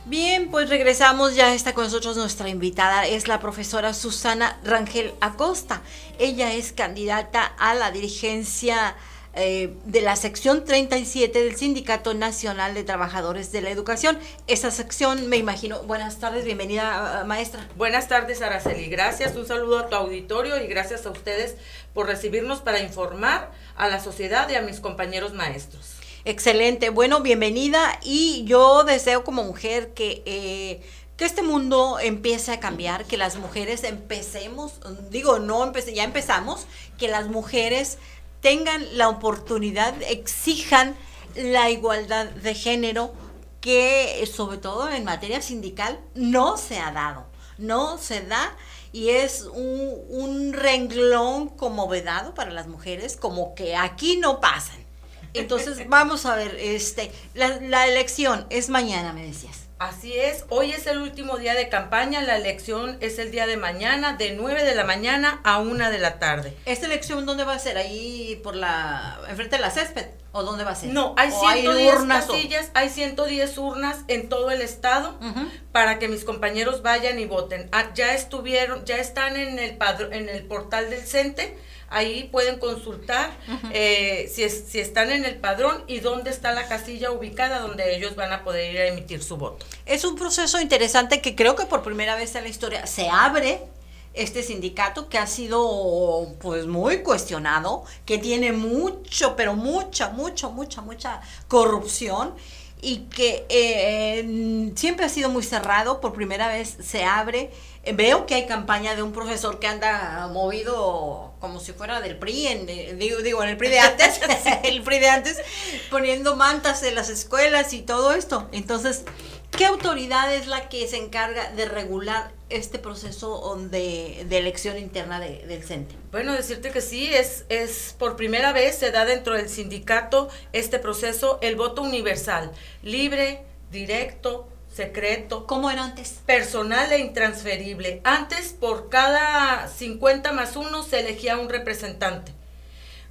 Bien, pues regresamos, ya está con nosotros nuestra invitada, es la profesora Susana Rangel Acosta. Ella es candidata a la dirigencia eh, de la sección 37 del Sindicato Nacional de Trabajadores de la Educación. Esa sección, me imagino, buenas tardes, bienvenida maestra. Buenas tardes Araceli, gracias, un saludo a tu auditorio y gracias a ustedes por recibirnos para informar a la sociedad y a mis compañeros maestros. Excelente, bueno, bienvenida y yo deseo como mujer que... Eh, que este mundo empiece a cambiar, que las mujeres empecemos, digo, no empecé, ya empezamos, que las mujeres tengan la oportunidad, exijan la igualdad de género, que sobre todo en materia sindical no se ha dado, no se da y es un, un renglón como vedado para las mujeres, como que aquí no pasan. Entonces, vamos a ver, este, la, elección es mañana, me decías. Así es, hoy es el último día de campaña, la elección es el día de mañana, de 9 de la mañana a 1 de la tarde. ¿Esta elección dónde va a ser? ¿Ahí por la, enfrente de la césped? ¿O dónde va a ser? No, hay 110 casillas, hay 110 urnas en todo el estado para que mis compañeros vayan y voten. Ah, ya estuvieron, ya están en el, en el portal del CENTE, Ahí pueden consultar eh, si, si están en el padrón y dónde está la casilla ubicada donde ellos van a poder ir a emitir su voto. Es un proceso interesante que creo que por primera vez en la historia se abre este sindicato que ha sido pues muy cuestionado, que tiene mucho, pero mucha, mucha, mucha, mucha corrupción y que eh, siempre ha sido muy cerrado, por primera vez se abre. Veo que hay campaña de un profesor que anda movido como si fuera del PRI, en, digo, digo, en el PRI de antes, el PRI de antes, poniendo mantas en las escuelas y todo esto. Entonces, ¿qué autoridad es la que se encarga de regular este proceso de, de elección interna del CENTE? Bueno, decirte que sí, es, es por primera vez se da dentro del sindicato este proceso, el voto universal, libre, directo, secreto. ¿Cómo era antes? Personal e intransferible. Antes, por cada 50 más uno, se elegía un representante.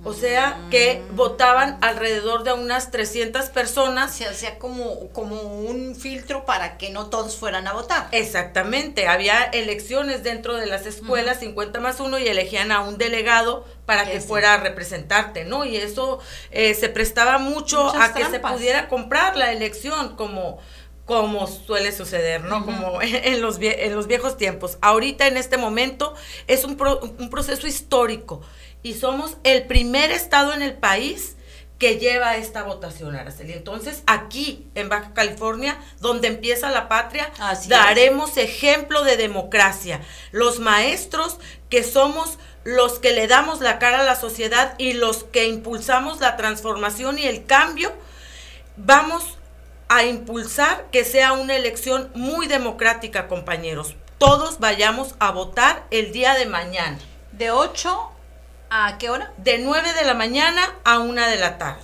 O sea que mm. votaban alrededor de unas 300 personas. Se hacía como, como un filtro para que no todos fueran a votar. Exactamente. Había elecciones dentro de las escuelas, 50 más uno, y elegían a un delegado para que fuera a representarte, ¿no? Y eso eh, se prestaba mucho a que se pudiera comprar la elección como como suele suceder, ¿no? Como en los, en los viejos tiempos. Ahorita, en este momento, es un, un proceso histórico y somos el primer estado en el país que lleva esta votación, Araceli. Entonces, aquí en Baja California, donde empieza la patria, daremos ejemplo de democracia. Los maestros que somos los que le damos la cara a la sociedad y los que impulsamos la transformación y el cambio, vamos a impulsar que sea una elección muy democrática, compañeros. Todos vayamos a votar el día de mañana. De 8 a qué hora? De 9 de la mañana a 1 de la tarde.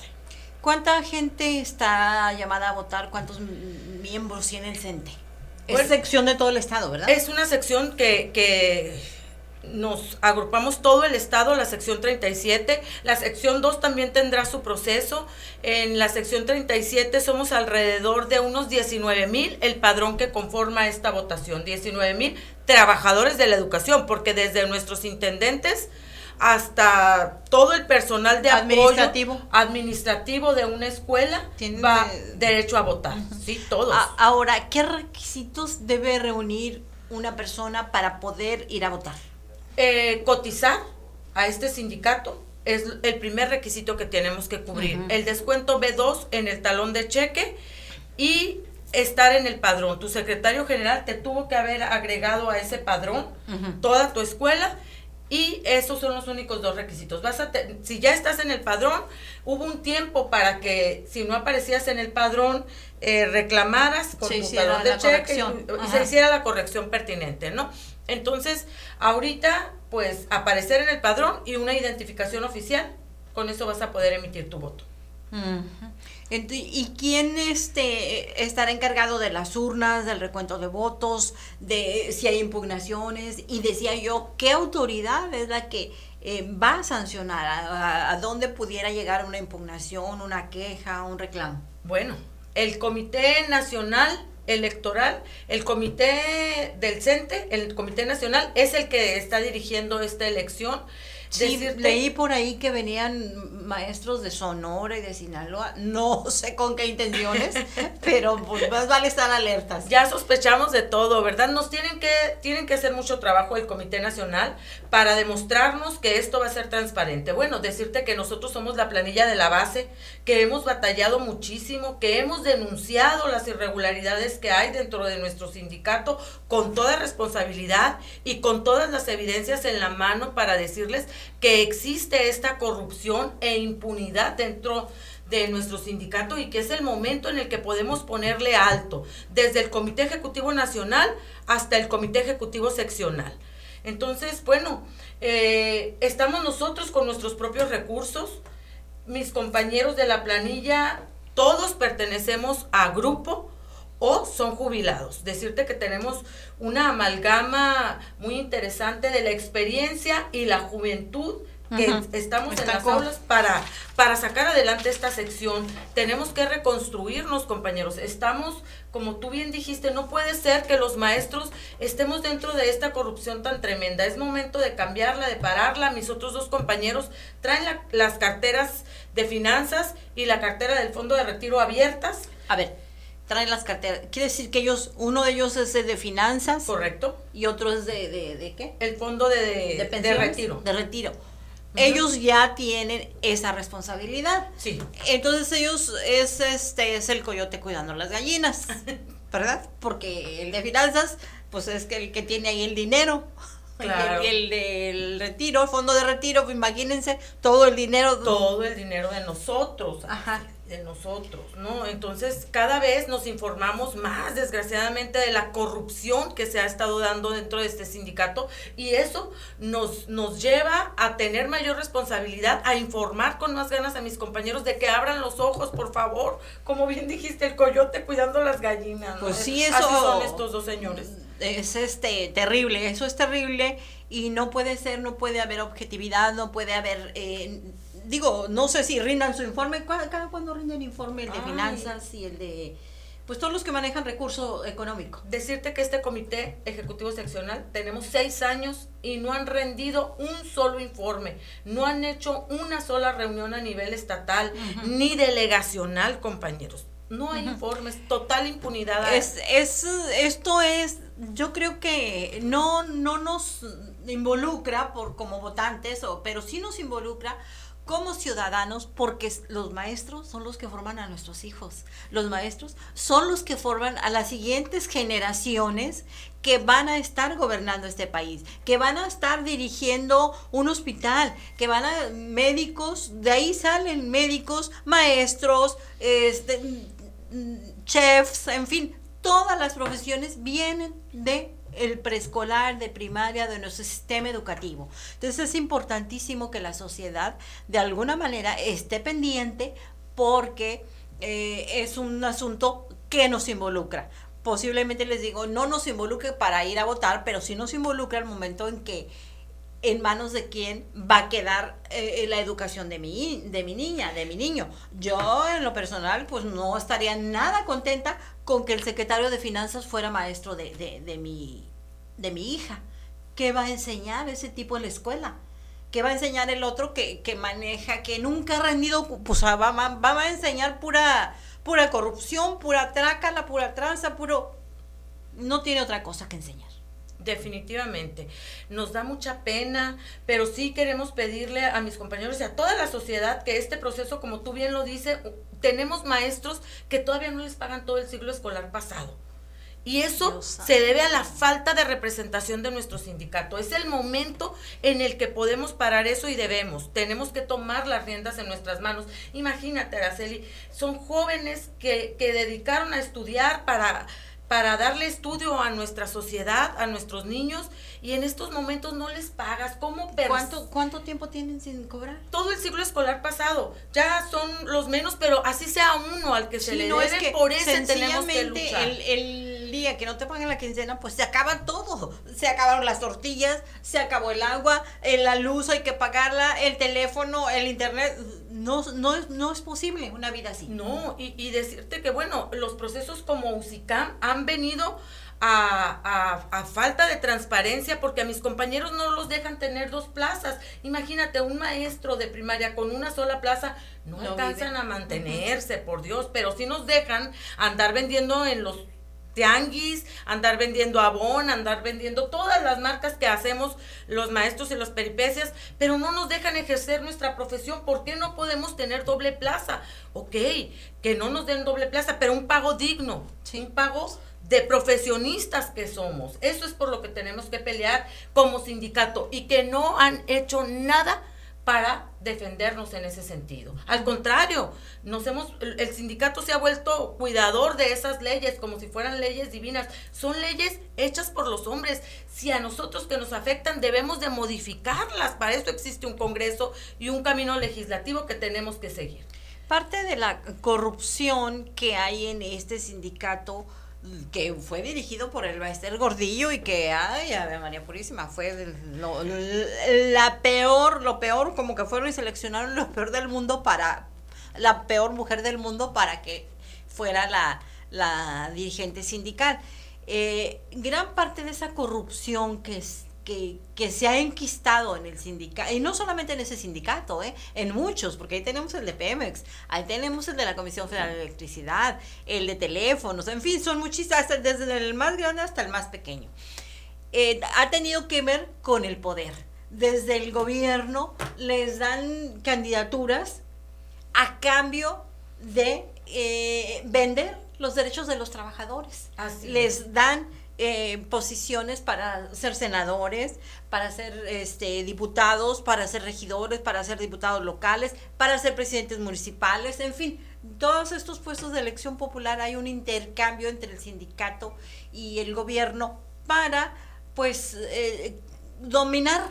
¿Cuánta gente está llamada a votar? ¿Cuántos miembros tiene el CENTE? Es sección de todo el estado, ¿verdad? Es una sección que, que nos agrupamos todo el estado, la sección 37. La sección 2 también tendrá su proceso. En la sección 37 somos alrededor de unos 19 mil el padrón que conforma esta votación. 19 mil trabajadores de la educación, porque desde nuestros intendentes hasta todo el personal de administrativo. apoyo administrativo de una escuela va derecho a votar. Sí, todos. ahora, ¿qué requisitos debe reunir una persona para poder ir a votar? Eh, cotizar a este sindicato es el primer requisito que tenemos que cubrir. El descuento B2 en el talón de cheque y estar en el padrón. Tu secretario general te tuvo que haber agregado a ese padrón toda tu escuela y esos son los únicos dos requisitos. Vas a si ya estás en el padrón, hubo un tiempo para que si no aparecías en el padrón, eh, reclamaras con tu talón de cheque y, se hiciera la corrección pertinente, ¿no? Entonces, ahorita, pues, aparecer en el padrón y una identificación oficial, con eso vas a poder emitir tu voto. ¿Y quién este, estará encargado de las urnas, del recuento de votos, de si hay impugnaciones? Y decía yo, ¿qué autoridad es la que eh, va a sancionar? ¿A, dónde pudiera llegar una impugnación, una queja, un reclamo? Bueno, el Comité Nacional Electoral, el Comité del CENTE, el Comité Nacional, es el que está dirigiendo esta elección Sí, leí por ahí que venían maestros de Sonora y de Sinaloa, no sé con qué intenciones, pero pues más vale estar alertas. Ya sospechamos de todo, ¿verdad? Nos tienen que, tienen que hacer mucho trabajo el Comité Nacional para demostrarnos que esto va a ser transparente. Bueno, decirte que nosotros somos la planilla de la base, que hemos batallado muchísimo, que hemos denunciado las irregularidades que hay dentro de nuestro sindicato con toda responsabilidad y con todas las evidencias en la mano para decirles que existe esta corrupción e impunidad dentro de nuestro sindicato y que es el momento en el que podemos ponerle alto, desde el Comité Ejecutivo Nacional hasta el Comité Ejecutivo Seccional. Entonces, bueno, eh, estamos nosotros con nuestros propios recursos, mis compañeros de la planilla, todos pertenecemos a grupo, o son jubilados. Decirte que tenemos una amalgama muy interesante de la experiencia y la juventud que estamos en las aulas para, para sacar adelante esta sección. Tenemos que reconstruirnos, compañeros. Estamos, como tú bien dijiste, no puede ser que los maestros estemos dentro de esta corrupción tan tremenda. Es momento de cambiarla, de pararla. Mis otros dos compañeros traen las carteras de finanzas y la cartera del fondo de retiro abiertas. A ver, traen las carteras. Quiere decir que ellos, uno de ellos es de finanzas. Correcto. Y otro es de, de, qué? El fondo de, de, retiro. De retiro. Ellos ya tienen esa responsabilidad. Sí. Entonces ellos es este es el coyote cuidando las gallinas, ¿verdad? Porque el de finanzas, pues es que el que tiene ahí el dinero. Claro. El, del retiro, el fondo de retiro, pues imagínense todo el dinero. Todo el dinero de nosotros. Ajá de nosotros, ¿no? Entonces, cada vez nos informamos más, desgraciadamente, de la corrupción que se ha estado dando dentro de este sindicato y eso nos, nos lleva a tener mayor responsabilidad, a informar con más ganas a mis compañeros de que abran los ojos, por favor. Como bien dijiste, el coyote cuidando las gallinas. Pues sí, eso. Así son estos dos señores. Es este terrible, eso es terrible y no puede ser, no puede haber objetividad, no puede haber eh, digo, no sé si rindan su informe, cada, cuando rinden informe, el de finanzas y el de, pues todos los que manejan recurso económico. Decirte que este comité ejecutivo seccional tenemos seis años y no han rendido un solo informe, no han hecho una sola reunión a nivel estatal ni delegacional, compañeros. No hay informes, total impunidad. Es, es, esto es, yo creo que no, no nos involucra por como votantes, o, pero sí nos involucra como ciudadanos, porque los maestros son los que forman a nuestros hijos. Los maestros son los que forman a las siguientes generaciones que van a estar gobernando este país, que van a estar dirigiendo un hospital, que van a médicos, de ahí salen médicos, maestros, este, chefs, en fin, todas las profesiones vienen de el preescolar, de primaria, de nuestro sistema educativo. Entonces es importantísimo que la sociedad de alguna manera esté pendiente porque eh, es un asunto que nos involucra. Posiblemente les digo, no nos involucre para ir a votar, pero sí nos involucra el momento en que en manos de quién va a quedar eh, la educación de mi, de mi niña, de mi niño. Yo en lo personal pues no estaría nada contenta con que el secretario de finanzas fuera maestro de, de, de, mi, de mi hija. ¿Qué va a enseñar ese tipo en la escuela? ¿Qué va a enseñar el otro que, que maneja, que nunca ha rendido? Pues va, va, va a enseñar pura, pura corrupción, pura trácala, pura tranza, puro... No tiene otra cosa que enseñar. Definitivamente. Nos da mucha pena, pero sí queremos pedirle a mis compañeros y a toda la sociedad que este proceso, como tú bien lo dices, tenemos maestros que todavía no les pagan todo el siglo escolar pasado. Y eso se debe a la falta de representación de nuestro sindicato. Es el momento en el que podemos parar eso y debemos. Tenemos que tomar las riendas en nuestras manos. Imagínate, Araceli, son jóvenes que, que dedicaron a estudiar para para darle estudio a nuestra sociedad, a nuestros niños, y en estos momentos no les pagas. ¿Cómo ¿Cuánto, ¿Cuánto tiempo tienen sin cobrar? Todo el siglo escolar pasado. Ya son los menos, pero así sea uno al que se le debe, por ese tenemos que luchar. El, el día que no te pagan la quincena, pues se acaba todo. Se acabaron las tortillas, se acabó el agua, eh, la luz hay que pagarla, el teléfono, el internet. No, no, es, no es posible una vida así. No, y, y decirte que, bueno, los procesos como UCICAM han venido a, a, falta de transparencia porque a mis compañeros no los dejan tener dos plazas. Imagínate, un maestro de primaria con una sola plaza no, alcanzan a mantenerse, por Dios, pero sí nos dejan andar vendiendo en los tianguis, andar vendiendo abón, andar vendiendo todas las marcas que hacemos los maestros y las peripecias, pero no nos dejan ejercer nuestra profesión. ¿Por qué no podemos tener doble plaza? Ok, que no nos den doble plaza, pero un pago digno, un pago de profesionistas que somos. Eso es por lo que tenemos que pelear como sindicato y que no han hecho nada para defendernos en ese sentido. Al contrario, nos hemos el sindicato se ha vuelto cuidador de esas leyes como si fueran leyes divinas. Son leyes hechas por los hombres. Si a nosotros que nos afectan debemos de modificarlas. Para eso existe un Congreso y un camino legislativo que tenemos que seguir. Parte de la corrupción que hay en este sindicato que fue dirigido por el maestro Gordillo y que, ay, Ave María Purísima, fue la peor, lo peor, como que fueron y seleccionaron lo peor del mundo para, la peor mujer del mundo para que fuera la, la dirigente sindical. Eh, gran parte de esa corrupción que, es, que, se ha enquistado en el sindicato, y no solamente en ese sindicato, ¿eh? en muchos, porque ahí tenemos el de Pemex, ahí tenemos el de la Comisión Federal de Electricidad, el de teléfonos, en fin, son muchísimas, desde el más grande hasta el más pequeño. Eh, ha tenido que ver con el poder. Desde el gobierno les dan candidaturas a cambio de eh, vender los derechos de los trabajadores. les dan eh, posiciones para ser senadores, para ser este, diputados, para ser regidores, para ser diputados locales, para ser presidentes municipales, en fin, todos estos puestos de elección popular hay un intercambio entre el sindicato y el gobierno para, pues, eh, dominar,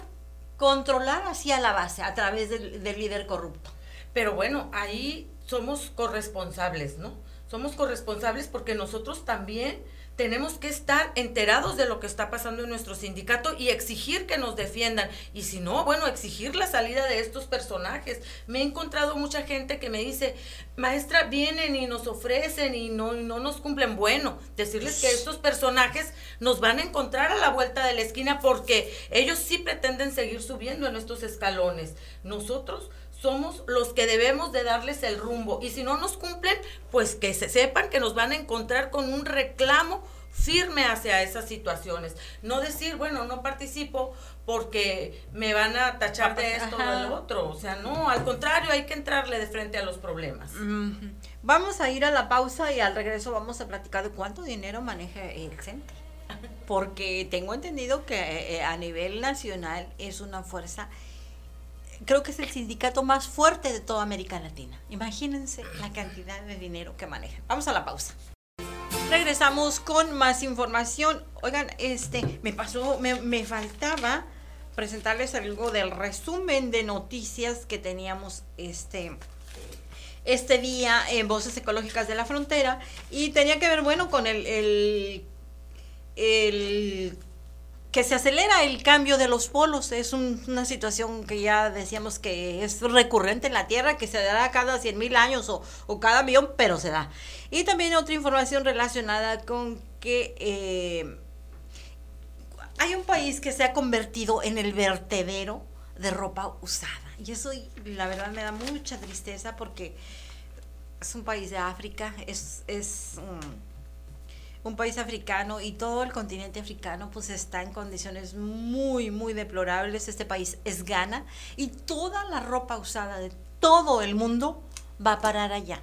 controlar hacia la base a través del, del líder corrupto. Pero bueno, ahí somos corresponsables, ¿no? Somos corresponsables porque nosotros también tenemos que estar enterados de lo que está pasando en nuestro sindicato y exigir que nos defiendan. Y si no, bueno, exigir la salida de estos personajes. Me he encontrado mucha gente que me dice, maestra, vienen y nos ofrecen y no, no nos cumplen. Bueno, decirles que estos personajes nos van a encontrar a la vuelta de la esquina porque ellos sí pretenden seguir subiendo en estos escalones. Nosotros somos los que debemos de darles el rumbo. Y si no nos cumplen, pues que se sepan que nos van a encontrar con un reclamo firme hacia esas situaciones. No decir, bueno, no participo porque me van a tachar de esto o de lo otro. O sea, no, al contrario, hay que entrarle de frente a los problemas. Vamos a ir a la pausa y al regreso vamos a platicar de cuánto dinero maneja el CENTE. Porque tengo entendido que eh, eh, a nivel nacional es una fuerza creo que es el sindicato más fuerte de toda América Latina. Imagínense la cantidad de dinero que manejan. Vamos a la pausa. Regresamos con más información. Oigan, este, me pasó, me, faltaba presentarles algo del resumen de noticias que teníamos este, este día en Voces Ecológicas de la Frontera y tenía que ver, bueno, con el, el que se acelera el cambio de los polos. Es una situación que ya decíamos que es recurrente en la Tierra, que se dará cada 100 mil años o, cada millón, pero se da. Y también otra información relacionada con que eh, hay un país que se ha convertido en el vertedero de ropa usada. Y eso, la verdad, me da mucha tristeza porque es un país de África, es... es un país africano y todo el continente africano pues está en condiciones muy, muy deplorables. Este país es Ghana y toda la ropa usada de todo el mundo va a parar allá.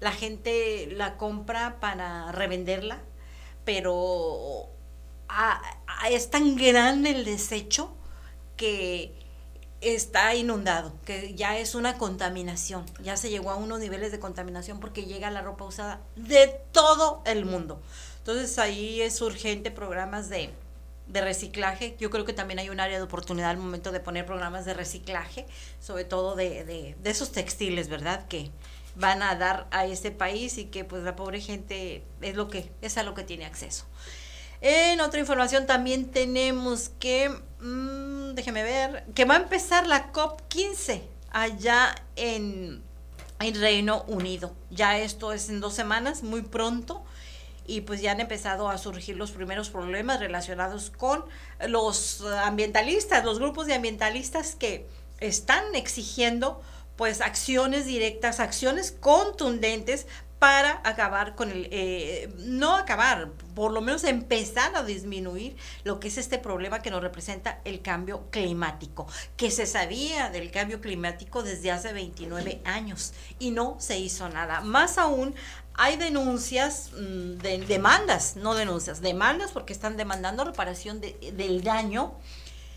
La gente la compra para revenderla, pero es tan grande el desecho que está inundado, que ya es una contaminación, ya se llegó a unos niveles de contaminación porque llega la ropa usada de todo el mundo. Entonces ahí es urgente programas de, reciclaje. Yo creo que también hay un área de oportunidad al momento de poner programas de reciclaje, sobre todo de, de, de esos textiles, ¿verdad? Que van a dar a este país y que pues la pobre gente es lo que es a lo que tiene acceso. En otra información también tenemos que, mmm, déjeme ver, que va a empezar la COP15 allá en, en Reino Unido. Ya esto es en dos semanas, muy pronto y pues ya han empezado a surgir los primeros problemas relacionados con los ambientalistas, los grupos de ambientalistas que están exigiendo pues acciones directas, acciones contundentes para acabar con el, eh, no acabar, por lo menos empezar a disminuir lo que es este problema que nos representa el cambio climático, que se sabía del cambio climático desde hace 29 años y no se hizo nada. Más aún, hay denuncias, mm, de, demandas, no denuncias, demandas porque están demandando reparación del daño.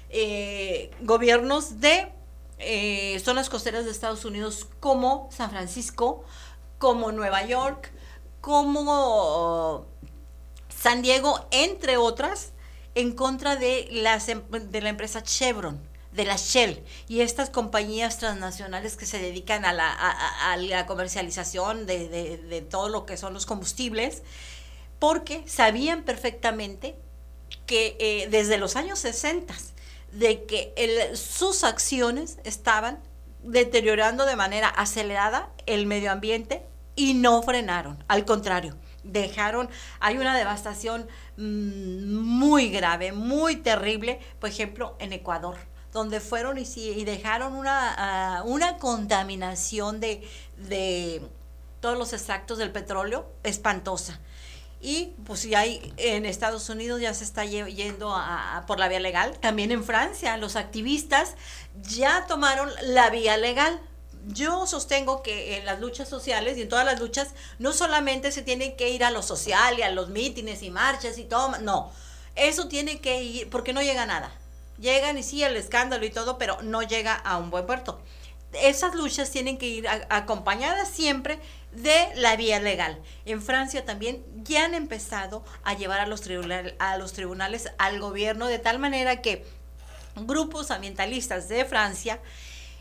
Eh, gobiernos de eh, zonas costeras de Estados Unidos como San Francisco, como Nueva York, como San Diego, entre otras, en contra de, las, em, de la empresa Chevron, de la Shell y estas compañías transnacionales que se dedican a la, a, la comercialización de, de, todo lo que son los combustibles, porque sabían perfectamente que eh, desde los años 60 de que sus acciones estaban deteriorando de manera acelerada el medio ambiente y no frenaron, al contrario, dejaron, hay una devastación mm, muy grave, muy terrible, por ejemplo, en Ecuador donde fueron y, dejaron una, ah, una contaminación de, de todos los extractos del petróleo espantosa. Y pues ya hay en Estados Unidos ya se está yendo a, por la vía legal. También en Francia los activistas ya tomaron la vía legal. Yo sostengo que en las luchas sociales y en todas las luchas no solamente se tiene que ir a lo social y a los mítines y marchas y todo, no. Eso tiene que ir porque no llega a nada. Llegan y sí el escándalo y todo, pero no llega a un buen puerto. Esas luchas tienen que ir acompañadas siempre de la vía legal. En Francia también ya han empezado a llevar a los, a los tribunales al gobierno de tal manera que grupos ambientalistas de Francia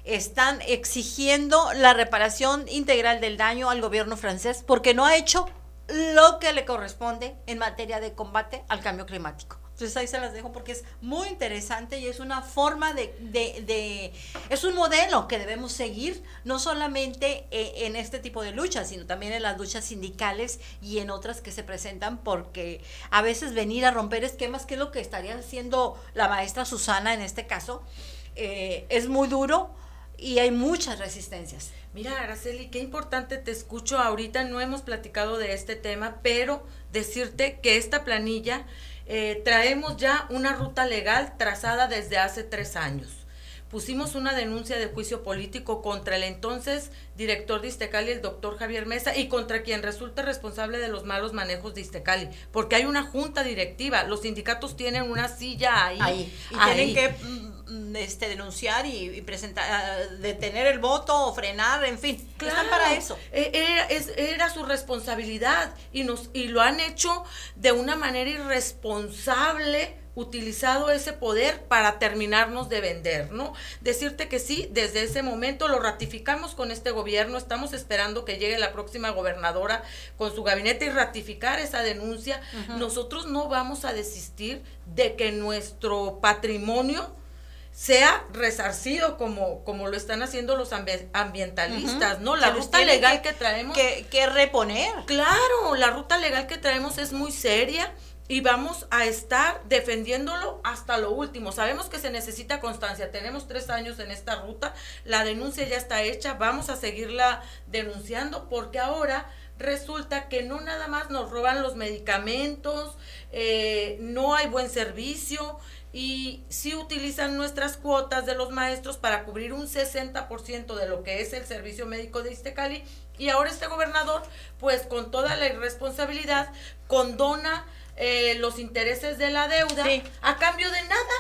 están exigiendo la reparación integral del daño al gobierno francés porque no ha hecho lo que le corresponde en materia de combate al cambio climático. Entonces ahí se las dejo porque es muy interesante y es una forma de, de, es un modelo que debemos seguir, no solamente eh, en este tipo de luchas, sino también en las luchas sindicales y en otras que se presentan, porque a veces venir a romper esquemas, que es lo que estaría haciendo la maestra Susana en este caso, eh, es muy duro y hay muchas resistencias. Mira, Araceli, qué importante te escucho ahorita, no hemos platicado de este tema, pero decirte que esta planilla eh, traemos ya una ruta legal trazada desde hace tres años. Pusimos una denuncia de juicio político contra el entonces director de Istecali, el doctor Javier Mesa, y contra quien resulta responsable de los malos manejos de Istecali, porque hay una junta directiva, los sindicatos tienen una silla ahí. y tienen que mm, este, denunciar y, presentar, ah, detener el voto o frenar, en fin, están para eso. E, era, era su responsabilidad y, nos, y lo han hecho de una manera irresponsable utilizado ese poder para terminarnos de vender, ¿no? Decirte que sí, desde ese momento lo ratificamos con este gobierno, estamos esperando que llegue la próxima gobernadora con su gabinete y ratificar esa denuncia. Nosotros no vamos a desistir de que nuestro patrimonio sea resarcido como, como lo están haciendo los ambientalistas, ¿no? La ruta legal que, traemos. que reponer. Claro, la ruta legal que traemos es muy seria y vamos a estar defendiéndolo hasta lo último. Sabemos que se necesita constancia. Tenemos tres años en esta ruta. La denuncia ya está hecha. Vamos a seguirla denunciando porque ahora resulta que no nada más nos roban los medicamentos, eh, no hay buen servicio y sí utilizan nuestras cuotas de los maestros para cubrir un 60% de lo que es el servicio médico de Istecali. Y ahora este gobernador, pues con toda la irresponsabilidad, condona eh, los intereses de la deuda a cambio de nada.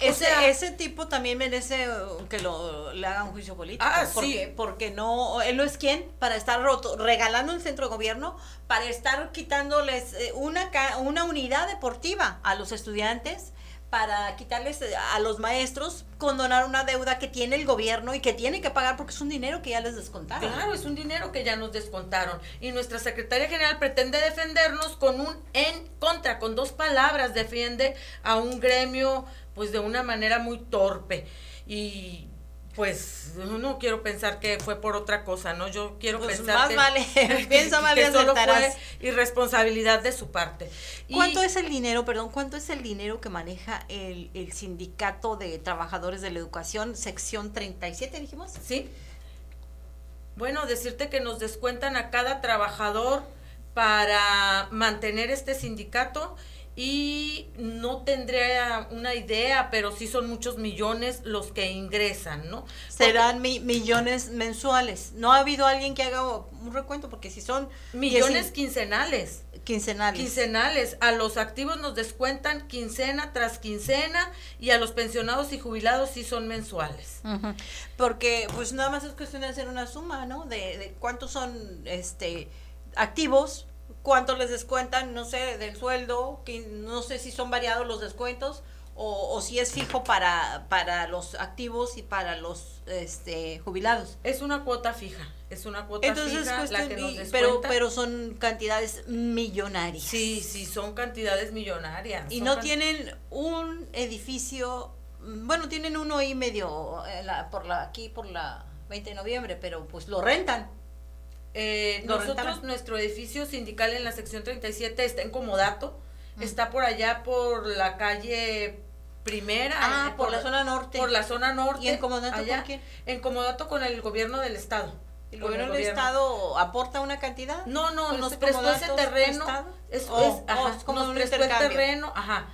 Ese, ese tipo también merece uh, que lo, le hagan juicio político. Ah, porque, Porque no, él no es quien para estar roto, regalando el centro de gobierno, para estar quitándoles eh, una, una unidad deportiva a los estudiantes para quitarles eh, a los maestros, condonar una deuda que tiene el gobierno y que tiene que pagar porque es un dinero que ya les descontaron. Claro, es un dinero que ya nos descontaron. Y nuestra secretaria general pretende defendernos con un en contra, con dos palabras, defiende a un gremio pues de una manera muy torpe. Y pues no quiero pensar que fue por otra cosa, ¿no? Yo quiero pues pensar más que, vale, piensa mal que solo fue irresponsabilidad de su parte. ¿Cuánto es el dinero, perdón, cuánto es el dinero que maneja el, el sindicato de trabajadores de la educación, sección 37, dijimos? Sí. Bueno, decirte que nos descuentan a cada trabajador para mantener este sindicato y no tendría una idea, pero sí son muchos millones los que ingresan, ¿no? Serán millones mensuales. No ha habido alguien que haga un recuento, porque si son... Millones quincenales. Quincenales. Quincenales. A los activos nos descuentan quincena tras quincena y a los pensionados y jubilados sí son mensuales. Porque pues nada más es cuestión de hacer una suma, ¿no? De, de cuántos son este activos cuánto les descuentan, no sé, del sueldo, que no sé si son variados los descuentos o, si es fijo para, para los activos y para los este, jubilados. Es una cuota fija, es una cuota fija la que nos pero, pero son cantidades millonarias. Sí, sí, son cantidades millonarias. Y no tienen un edificio, bueno, tienen uno y medio eh, por la, aquí por la 20 de noviembre, pero pues lo rentan. Eh, nosotros, nuestro edificio sindical en la sección 37 está en Comodato, está por allá por la calle Primera. Ah, eh, por, la zona norte. Por la zona norte. ¿Y en Comodato con quién? En Comodato con el gobierno del Estado. ¿El gobierno del Estado aporta una cantidad? No, no, nos prestó ese terreno. Es, oh, oh, como nos prestó el terreno, ajá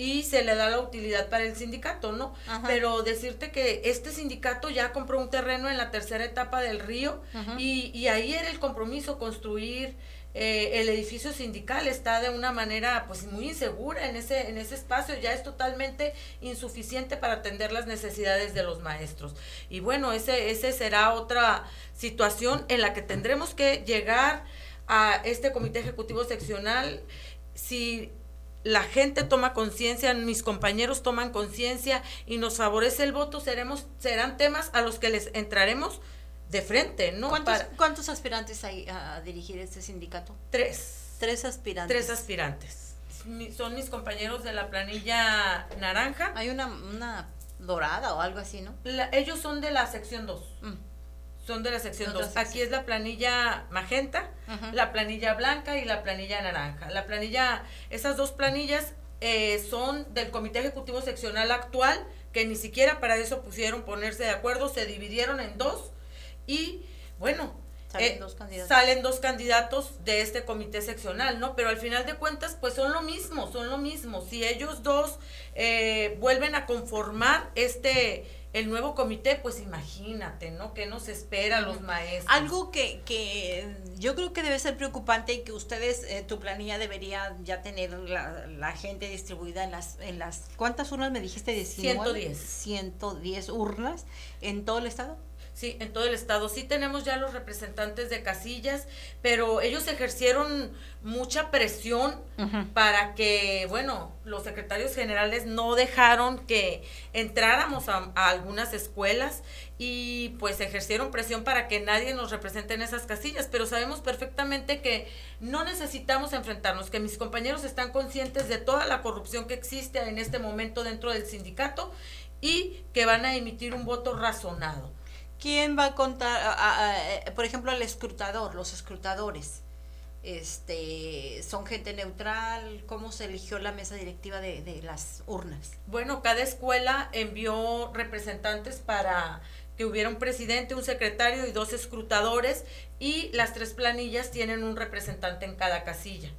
y se le da la utilidad para el sindicato, ¿no? Pero decirte que este sindicato ya compró un terreno en la tercera etapa del río y, y, ahí era el compromiso, construir eh, el edificio sindical. Está de una manera pues muy insegura en ese, en ese espacio, ya es totalmente insuficiente para atender las necesidades de los maestros. Y bueno, ese, ese será otra situación en la que tendremos que llegar a este comité ejecutivo seccional. Si la gente toma conciencia, mis compañeros toman conciencia y nos favorece el voto, seremos, serán temas a los que les entraremos de frente, ¿no? ¿Cuántos, aspirantes hay a dirigir este sindicato? Tres. Tres aspirantes. Tres aspirantes. son mis compañeros de la planilla naranja. Hay una, una dorada o algo así, ¿no? ellos son de la sección 2 son de la sección 2. Aquí es la planilla magenta, la planilla blanca y la planilla naranja. La planilla, esas dos planillas eh, son del Comité Ejecutivo Seccional actual, que ni siquiera para eso pusieron ponerse de acuerdo, se dividieron en dos y bueno, Salen, eh, dos candidatos. salen dos candidatos de este comité seccional, ¿no? Pero al final de cuentas, pues son lo mismo, son lo mismo. Si ellos dos eh, vuelven a conformar este el nuevo comité, pues imagínate, ¿no? ¿Qué nos espera a los maestros? Algo que, que yo creo que debe ser preocupante y que ustedes, eh, tu planilla debería ya tener la, gente distribuida en las, en las, ¿cuántas urnas me dijiste? 19, 110. 110 urnas en todo el estado. Sí, en todo el estado. Sí tenemos ya los representantes de casillas, pero ellos ejercieron mucha presión para que, bueno, los secretarios generales no dejaron que entráramos a, algunas escuelas y pues ejercieron presión para que nadie nos represente en esas casillas, pero sabemos perfectamente que no necesitamos enfrentarnos, que mis compañeros están conscientes de toda la corrupción que existe en este momento dentro del sindicato y que van a emitir un voto razonado. ¿Quién va a contar, eh, por ejemplo, el escrutador, los escrutadores? Este, ¿Son gente neutral? ¿Cómo se eligió la mesa directiva de, de las urnas? Bueno, cada escuela envió representantes para que hubiera un presidente, un secretario y dos escrutadores y las tres planillas tienen un representante en cada casilla.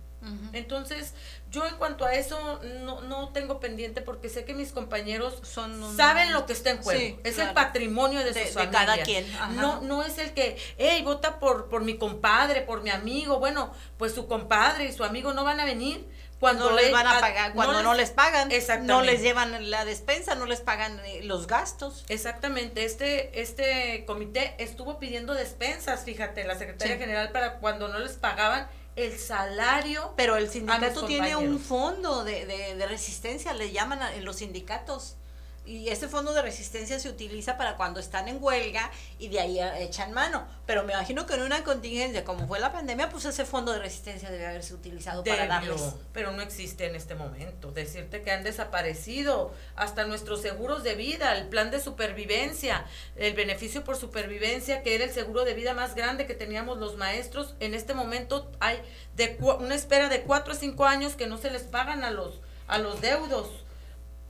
Entonces, yo en cuanto a eso no, no tengo pendiente porque sé que mis compañeros Son saben lo que está en juego. es el patrimonio de, sus familias. cada quien. No, no es el que, hey, vota por, por mi compadre, por mi amigo. Bueno, pues su compadre y su amigo no van a venir cuando no les van a pagar, cuando no les, pagan, no les llevan la despensa, no les pagan eh, los gastos. Exactamente, este, este comité estuvo pidiendo despensas, fíjate, la secretaria general para cuando no les pagaban el salario. Pero el sindicato tiene un fondo de, de, de, resistencia, le llaman a, los sindicatos y ese fondo de resistencia se utiliza para cuando están en huelga y de ahí echan mano. Pero me imagino que en una contingencia como fue la pandemia, pues ese fondo de resistencia debe haberse utilizado para darles. Pero no existe en este momento. Decirte que han desaparecido hasta nuestros seguros de vida, el plan de supervivencia, el beneficio por supervivencia, que era el seguro de vida más grande que teníamos los maestros. En este momento hay de una espera de cuatro a cinco años que no se les pagan a los, a los deudos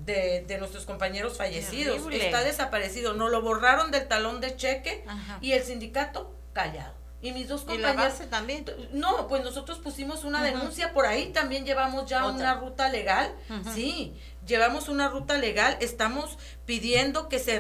de, de nuestros compañeros fallecidos. Está desaparecido. No lo borraron del talón de cheque y el sindicato callado. Y mis dos compañeros. también? No, pues nosotros pusimos una denuncia por ahí, también llevamos ya una ruta legal. Sí, llevamos una ruta legal, estamos pidiendo que se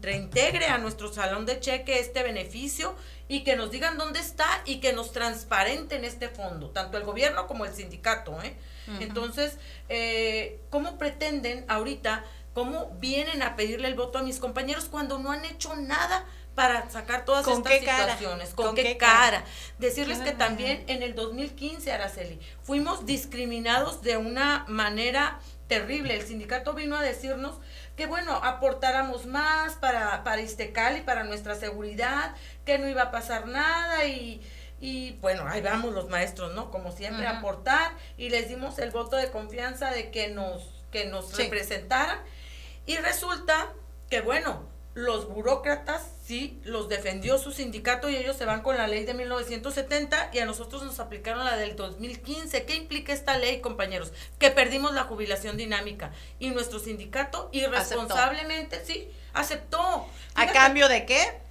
reintegre a nuestro salón de cheque este beneficio y que nos digan dónde está y que nos transparenten este fondo, tanto el gobierno como el sindicato. ¿eh? Entonces, eh, ¿cómo pretenden ahorita, cómo vienen a pedirle el voto a mis compañeros cuando no han hecho nada? para sacar todas estas situaciones. ¿Con, qué, cara? Decirles que también en el 2015, Araceli, fuimos discriminados de una manera terrible. El sindicato vino a decirnos que, bueno, aportáramos más para, para Istecal y para nuestra seguridad, que no iba a pasar nada y, y bueno, ahí vamos los maestros, ¿no? Como siempre, a aportar y les dimos el voto de confianza de que nos, que nos representaran. Y resulta que, bueno, los burócratas sí los defendió su sindicato y ellos se van con la ley de 1970 y a nosotros nos aplicaron la del 2015. ¿Qué implica esta ley, compañeros? Que perdimos la jubilación dinámica y nuestro sindicato irresponsablemente sí aceptó. ¿A cambio de qué?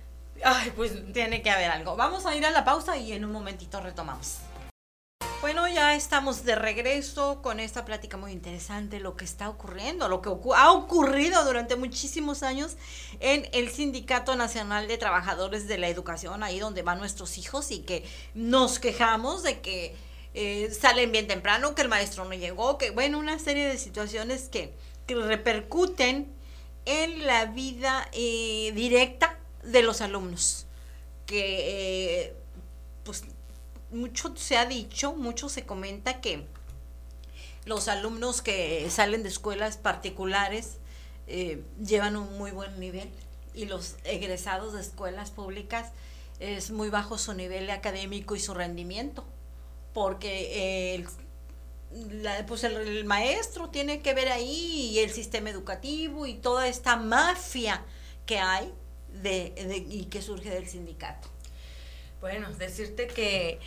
Ay, pues tiene que haber algo. Vamos a ir a la pausa y en un momentito retomamos. Bueno, ya estamos de regreso con esta plática muy interesante, lo que está ocurriendo, lo que ha ocurrido durante muchísimos años en el Sindicato Nacional de Trabajadores de la Educación, ahí donde van nuestros hijos y que nos quejamos de que eh, salen bien temprano, que el maestro no llegó, que bueno, una serie de situaciones que, repercuten en la vida eh, directa de los alumnos, que eh, pues mucho se ha dicho, mucho se comenta que los alumnos que salen de escuelas particulares eh, llevan un muy buen nivel y los egresados de escuelas públicas es muy bajo su nivel académico y su rendimiento, porque el, pues el, maestro tiene que ver ahí y el sistema educativo y toda esta mafia que hay de, y que surge del sindicato. Bueno, decirte que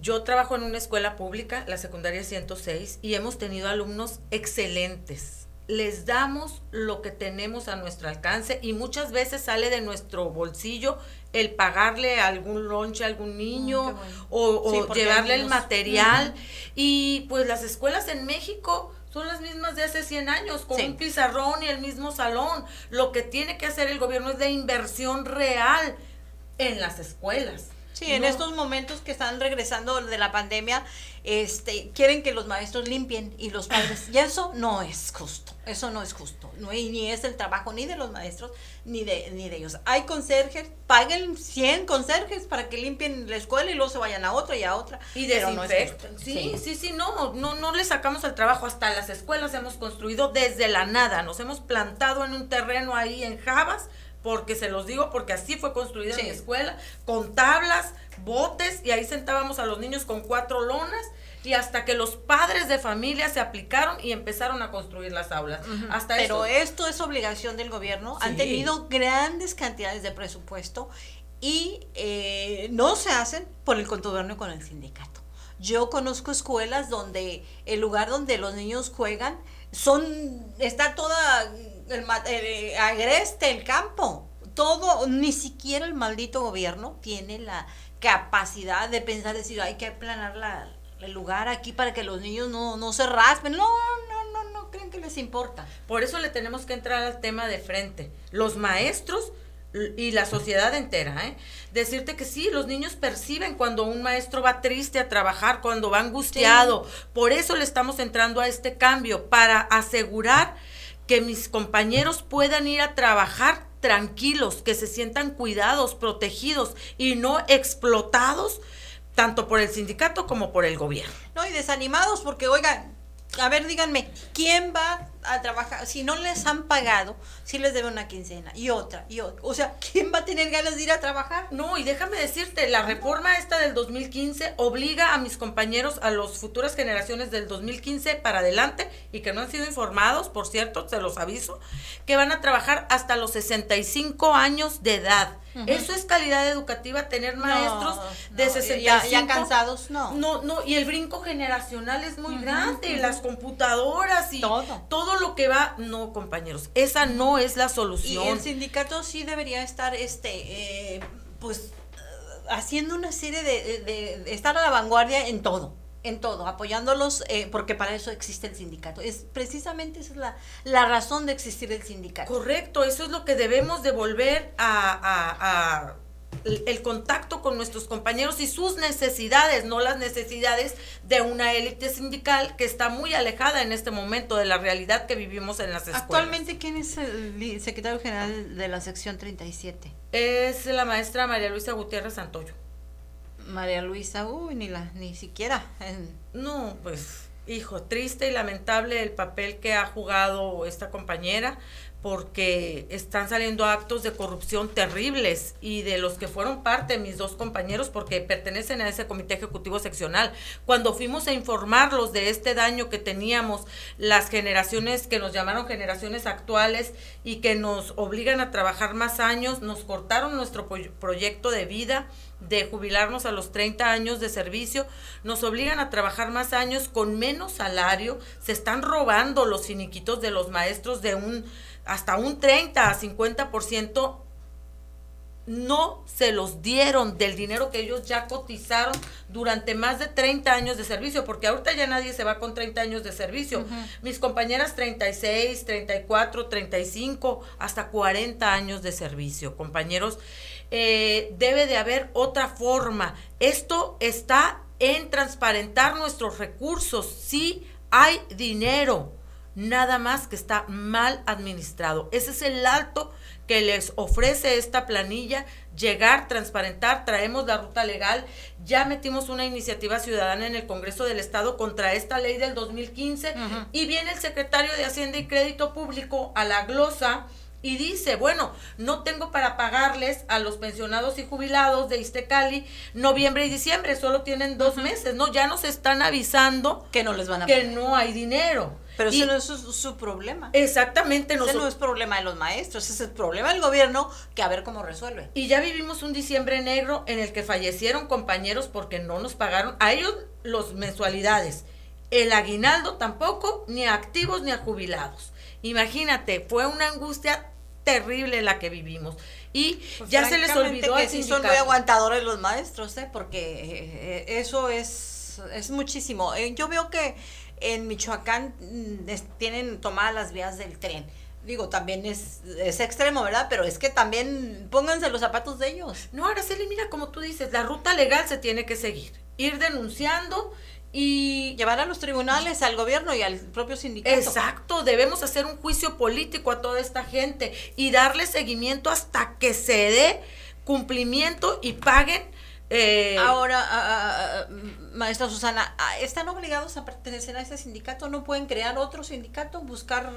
yo trabajo en una escuela pública, la secundaria 106, y hemos tenido alumnos excelentes. Les damos lo que tenemos a nuestro alcance y muchas veces sale de nuestro bolsillo el pagarle algún lonche a algún niño mm, o, llevarle el material. Y pues las escuelas en México son las mismas de hace 100 años, con un pizarrón y el mismo salón. Lo que tiene que hacer el gobierno es de inversión real en las escuelas. Sí, en estos momentos que están regresando de la pandemia, este, quieren que los maestros limpien y los padres. Y eso no es justo. Eso no es justo. No, y ni es el trabajo ni de los maestros ni de, ni de ellos. Hay conserjes, paguen 100 conserjes para que limpien la escuela y luego se vayan a otra y a otra. Y desinfecten. sí, sí, sí, no, no, no le sacamos el trabajo. Hasta las escuelas hemos construido desde la nada. Nos hemos plantado en un terreno ahí en Javas porque se los digo, porque así fue construida mi escuela, con tablas, botes, y ahí sentábamos a los niños con cuatro lonas, y hasta que los padres de familia se aplicaron y empezaron a construir las aulas. hasta Pero esto es obligación del gobierno. Han tenido grandes cantidades de presupuesto y eh, no se hacen por el contubernio con el sindicato. Yo conozco escuelas donde el lugar donde los niños juegan son está toda el, el, agreste el campo. Todo, ni siquiera el maldito gobierno tiene la capacidad de pensar, decir, hay que aplanar la, el lugar aquí para que los niños no, no se raspen. No, no, no, no creen que les importa. Por eso le tenemos que entrar al tema de frente. Los maestros y la sociedad entera, ¿eh? Decirte que sí, los niños perciben cuando un maestro va triste a trabajar, cuando va angustiado. Por eso le estamos entrando a este cambio, para asegurar que mis compañeros puedan ir a trabajar tranquilos, que se sientan cuidados, protegidos y no explotados tanto por el sindicato como por el gobierno. No, y desanimados porque, oigan, a ver, díganme, ¿quién va a trabajar? Si no les han pagado, si les debe una quincena y otra y otra. O sea, ¿quién va a tener ganas de ir a trabajar? No, y déjame decirte, la reforma esta del 2015 obliga a mis compañeros, a las futuras generaciones del 2015 para adelante y que no han sido informados, por cierto, se los aviso, que van a trabajar hasta los 65 años de edad. Eso es calidad educativa, tener maestros de 65. Ya, cansados, no. No, no, y el brinco generacional es muy grande, las computadoras y todo. todo lo que va, no, compañeros, esa no es la solución. Y el sindicato sí debería estar, este, eh, pues, haciendo una serie de, de estar a la vanguardia en todo en todo, apoyándolos, eh, porque para eso existe el sindicato. Es precisamente esa es la, la, razón de existir el sindicato. Correcto, eso es lo que debemos devolver a, a, el contacto con nuestros compañeros y sus necesidades, no las necesidades de una élite sindical que está muy alejada en este momento de la realidad que vivimos en las escuelas. Actualmente, ¿quién es el secretario general de la sección 37? Es la maestra María Luisa Gutiérrez Santoyo. María Luisa, uy, ni la, ni siquiera. No, pues, hijo, triste y lamentable el papel que ha jugado esta compañera porque están saliendo actos de corrupción terribles y de los que fueron parte mis dos compañeros porque pertenecen a ese comité ejecutivo seccional. Cuando fuimos a informarlos de este daño que teníamos las generaciones que nos llamaron generaciones actuales y que nos obligan a trabajar más años, nos cortaron nuestro proyecto de vida de jubilarnos a los 30 años de servicio, nos obligan a trabajar más años con menos salario, se están robando los finiquitos de los maestros de un hasta un 30 a 50% no se los dieron del dinero que ellos ya cotizaron durante más de 30 años de servicio, porque ahorita ya nadie se va con 30 años de servicio. Mis compañeras 36, 34, 35, hasta 40 años de servicio. Compañeros, eh, debe de haber otra forma. Esto está en transparentar nuestros recursos. Sí hay dinero, nada más que está mal administrado. Ese es el alto que les ofrece esta planilla, llegar, transparentar, traemos la ruta legal, ya metimos una iniciativa ciudadana en el Congreso del Estado contra esta ley del 2015 y viene el secretario de Hacienda y Crédito Público a la glosa y dice, bueno, no tengo para pagarles a los pensionados y jubilados de Istecali noviembre y diciembre, solo tienen dos meses, ¿no? Ya nos están avisando que no les van a que no hay dinero. Pero ese no es su, problema. Exactamente. Ese no es problema de los maestros, ese es el problema del gobierno que a ver cómo resuelve. Y ya vivimos un diciembre negro en el que fallecieron compañeros porque no nos pagaron a ellos los mensualidades. El aguinaldo tampoco, ni a activos ni a jubilados. Imagínate, fue una angustia terrible la que vivimos. Y pues ya se les olvidó que sí son muy aguantadores los maestros, ¿eh? porque eh, eso es, es muchísimo. Eh, yo veo que en Michoacán mm, tienen tomadas las vías del tren. Digo, también es, es extremo, ¿verdad? Pero es que también pónganse los zapatos de ellos. No, Araceli, mira, como tú dices, la ruta legal se tiene que seguir. Ir denunciando y llevar a los tribunales, al gobierno y al propio sindicato. Exacto, debemos hacer un juicio político a toda esta gente y darle seguimiento hasta que se dé cumplimiento y paguen eh, Ahora, maestra Susana, ¿están obligados a pertenecer a este sindicato? ¿No pueden crear otro sindicato, buscar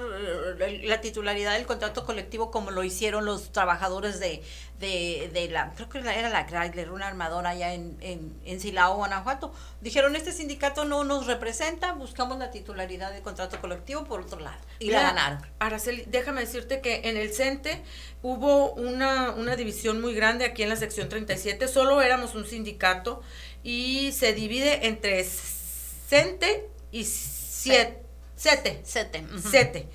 eh, la titularidad del contrato colectivo como lo hicieron los trabajadores de, de, la, creo que era la Chrysler, una armadora allá en, en, Silao, Guanajuato? Dijeron, este sindicato no nos representa, buscamos la titularidad del contrato colectivo por otro lado. Y la ganaron. Araceli, déjame decirte que en el CENTE hubo una, una división muy grande aquí en la sección 37, solo éramos un sindicato y se divide entre CENTE y siete, SETE. SETE.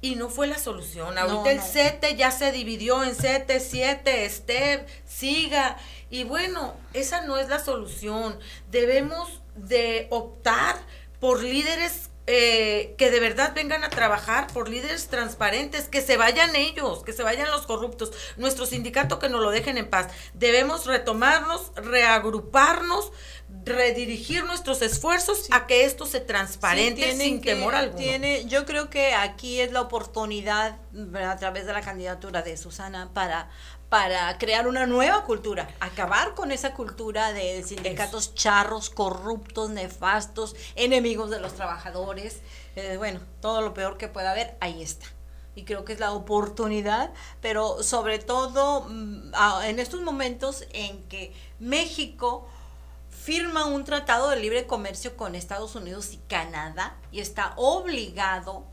Y no fue la solución. Ahorita el CETE ya se dividió en CETE, 7, STEP, SIGA, Y bueno, esa no es la solución. Debemos de optar por líderes eh, que de verdad vengan a trabajar por líderes transparentes, que se vayan ellos, que se vayan los corruptos, nuestro sindicato que nos lo dejen en paz. Debemos retomarnos, reagruparnos, redirigir nuestros esfuerzos a que esto se transparente sin temor alguno. Tiene, yo creo que aquí es la oportunidad a través de la candidatura de Susana para para crear una nueva cultura, acabar con esa cultura de sindicatos charros, corruptos, nefastos, enemigos de los trabajadores, eh, bueno, todo lo peor que pueda haber, ahí está. Y creo que es la oportunidad, pero sobre todo mm, en estos momentos en que México firma un tratado de libre comercio con Estados Unidos y Canadá y está obligado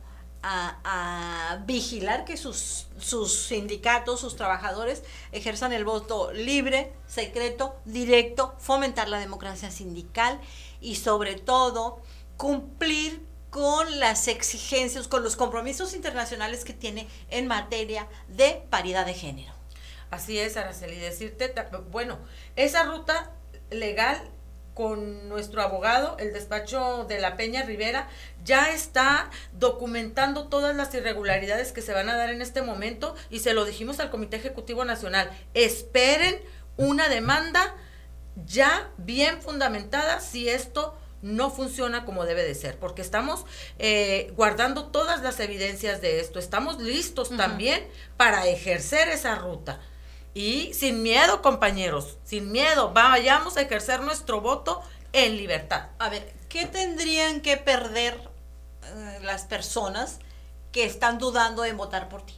a, vigilar que sus, sus sindicatos, sus trabajadores ejerzan el voto libre, secreto, directo, fomentar la democracia sindical y sobre todo cumplir con las exigencias, con los compromisos internacionales que tiene en materia de paridad de género. Así es, Araceli, decirte, bueno, esa ruta legal con nuestro abogado, el despacho de la Peña Rivera, ya está documentando todas las irregularidades que se van a dar en este momento y se lo dijimos al Comité Ejecutivo Nacional. Esperen una demanda ya bien fundamentada si esto no funciona como debe de ser, porque estamos eh, guardando todas las evidencias de esto, estamos listos también para ejercer esa ruta. Y sin miedo, compañeros, sin miedo, vayamos a ejercer nuestro voto en libertad. A ver, ¿qué tendrían que perder eh, las personas que están dudando en votar por ti?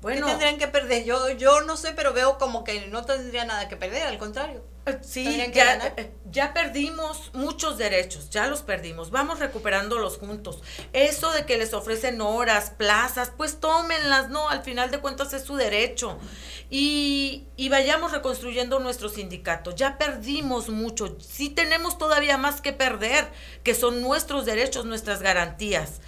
Bueno, ¿Qué tendrían que perder? Yo, yo no sé, pero veo como que no tendría nada que perder, al contrario. Eh, sí, ya, eh, ya, perdimos muchos derechos, ya los perdimos, vamos recuperándolos juntos. Eso de que les ofrecen horas, plazas, pues tómenlas, ¿no? Al final de cuentas es su derecho. Y, y vayamos reconstruyendo nuestro sindicato. Ya perdimos mucho, sí tenemos todavía más que perder, que son nuestros derechos, nuestras garantías.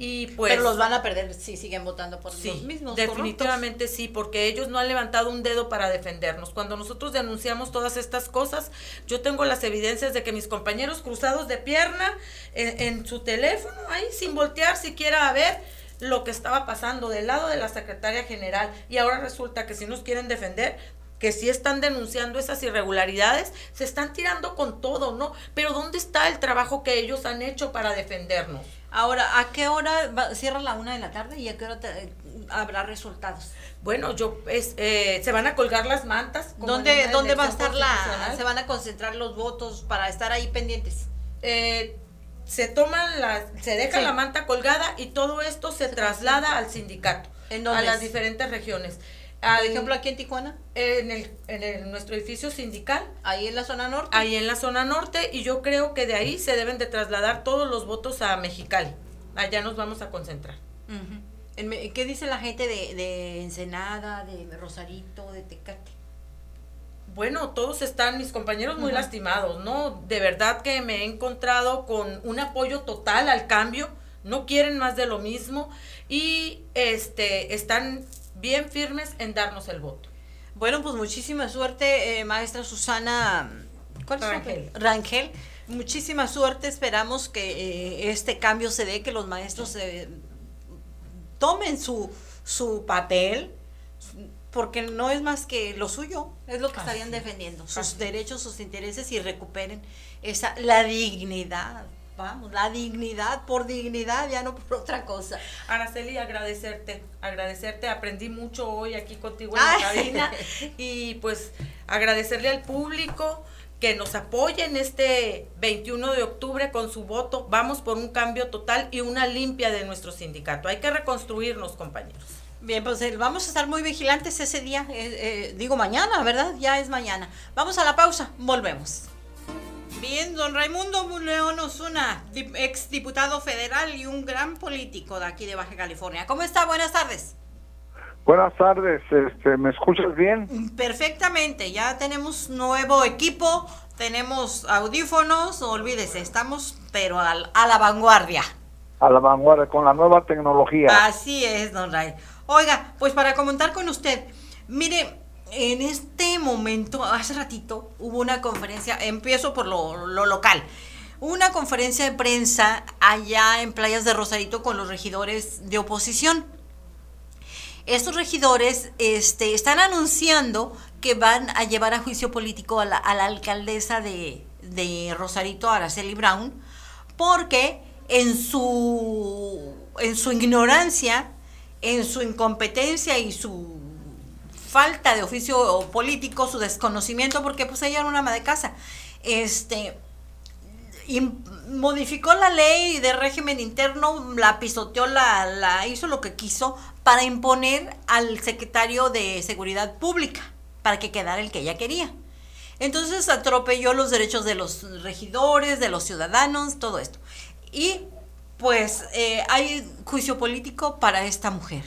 Y pues, Pero los van a perder si siguen votando por sí, los mismos. Definitivamente sí, porque ellos no han levantado un dedo para defendernos. Cuando nosotros denunciamos todas estas cosas, yo tengo las evidencias de que mis compañeros cruzados de pierna en, en su teléfono, ahí sin voltear siquiera a ver lo que estaba pasando del lado de la secretaria general y ahora resulta que si nos quieren defender, que si están denunciando esas irregularidades, se están tirando con todo, ¿no? Pero ¿dónde está el trabajo que ellos han hecho para defendernos? Ahora, ¿a qué hora cierra la una de la tarde y a qué hora habrá resultados? Bueno, yo es, eh, se van a colgar las mantas. ¿Dónde, ¿dónde va a estar la, se van a concentrar los votos para estar ahí pendientes? Eh, se toman la, se deja la manta colgada y todo esto se, traslada al sindicato, a las diferentes regiones. Por ejemplo, aquí en Tijuana. En, el, en nuestro edificio sindical. Ahí en la zona norte. Ahí en la zona norte y yo creo que de ahí se deben de trasladar todos los votos a Mexicali. Allá nos vamos a concentrar. ¿Qué dice la gente de, de Ensenada, de Rosarito, de Tecate? Bueno, todos están, mis compañeros, muy lastimados, ¿no? De verdad que me he encontrado con un apoyo total al cambio, no quieren más de lo mismo y este están bien firmes en darnos el voto. Bueno, pues muchísima suerte, eh, maestra Susana ¿cuál Rangel. Rangel. Muchísima suerte, esperamos que eh, este cambio se dé, que los maestros eh, tomen su, su papel, porque no es más que lo suyo, es lo que estarían defendiendo, sus derechos, sus intereses y recuperen esa la dignidad vamos, la dignidad por dignidad, ya no por otra cosa. Araceli, agradecerte, agradecerte, aprendí mucho hoy aquí contigo en la cabina y pues agradecerle al público que nos apoye en este 21 de octubre con su voto. Vamos por un cambio total y una limpia de nuestro sindicato. Hay que reconstruirnos, compañeros. Bien, pues eh, vamos a estar muy vigilantes ese día, eh, eh, digo mañana, ¿verdad? Ya es mañana. Vamos a la pausa, volvemos. Bien, don Raimundo León Osuna, ex diputado federal y un gran político de aquí de Baja California. ¿Cómo está? Buenas tardes. Buenas tardes, este, ¿me escuchas bien? Perfectamente, ya tenemos nuevo equipo, tenemos audífonos, olvídese, estamos pero a la vanguardia. A la vanguardia, con la nueva tecnología. Así es, don Ray. Oiga, pues para comentar con usted, mire, en este momento, hace ratito, hubo una conferencia, empiezo por lo, local, una conferencia de prensa allá en Playas de Rosarito con los regidores de oposición. Estos regidores este, están anunciando que van a llevar a juicio político a la, alcaldesa de, de, Rosarito, Araceli Brown, porque en su, en su ignorancia, en su incompetencia y su falta de oficio político, su desconocimiento, porque pues ella era una ama de casa, este, modificó la ley de régimen interno, la pisoteó, la, la hizo lo que quiso para imponer al secretario de Seguridad Pública, para que quedara el que ella quería. Entonces atropelló los derechos de los regidores, de los ciudadanos, todo esto. Y pues eh, hay juicio político para esta mujer.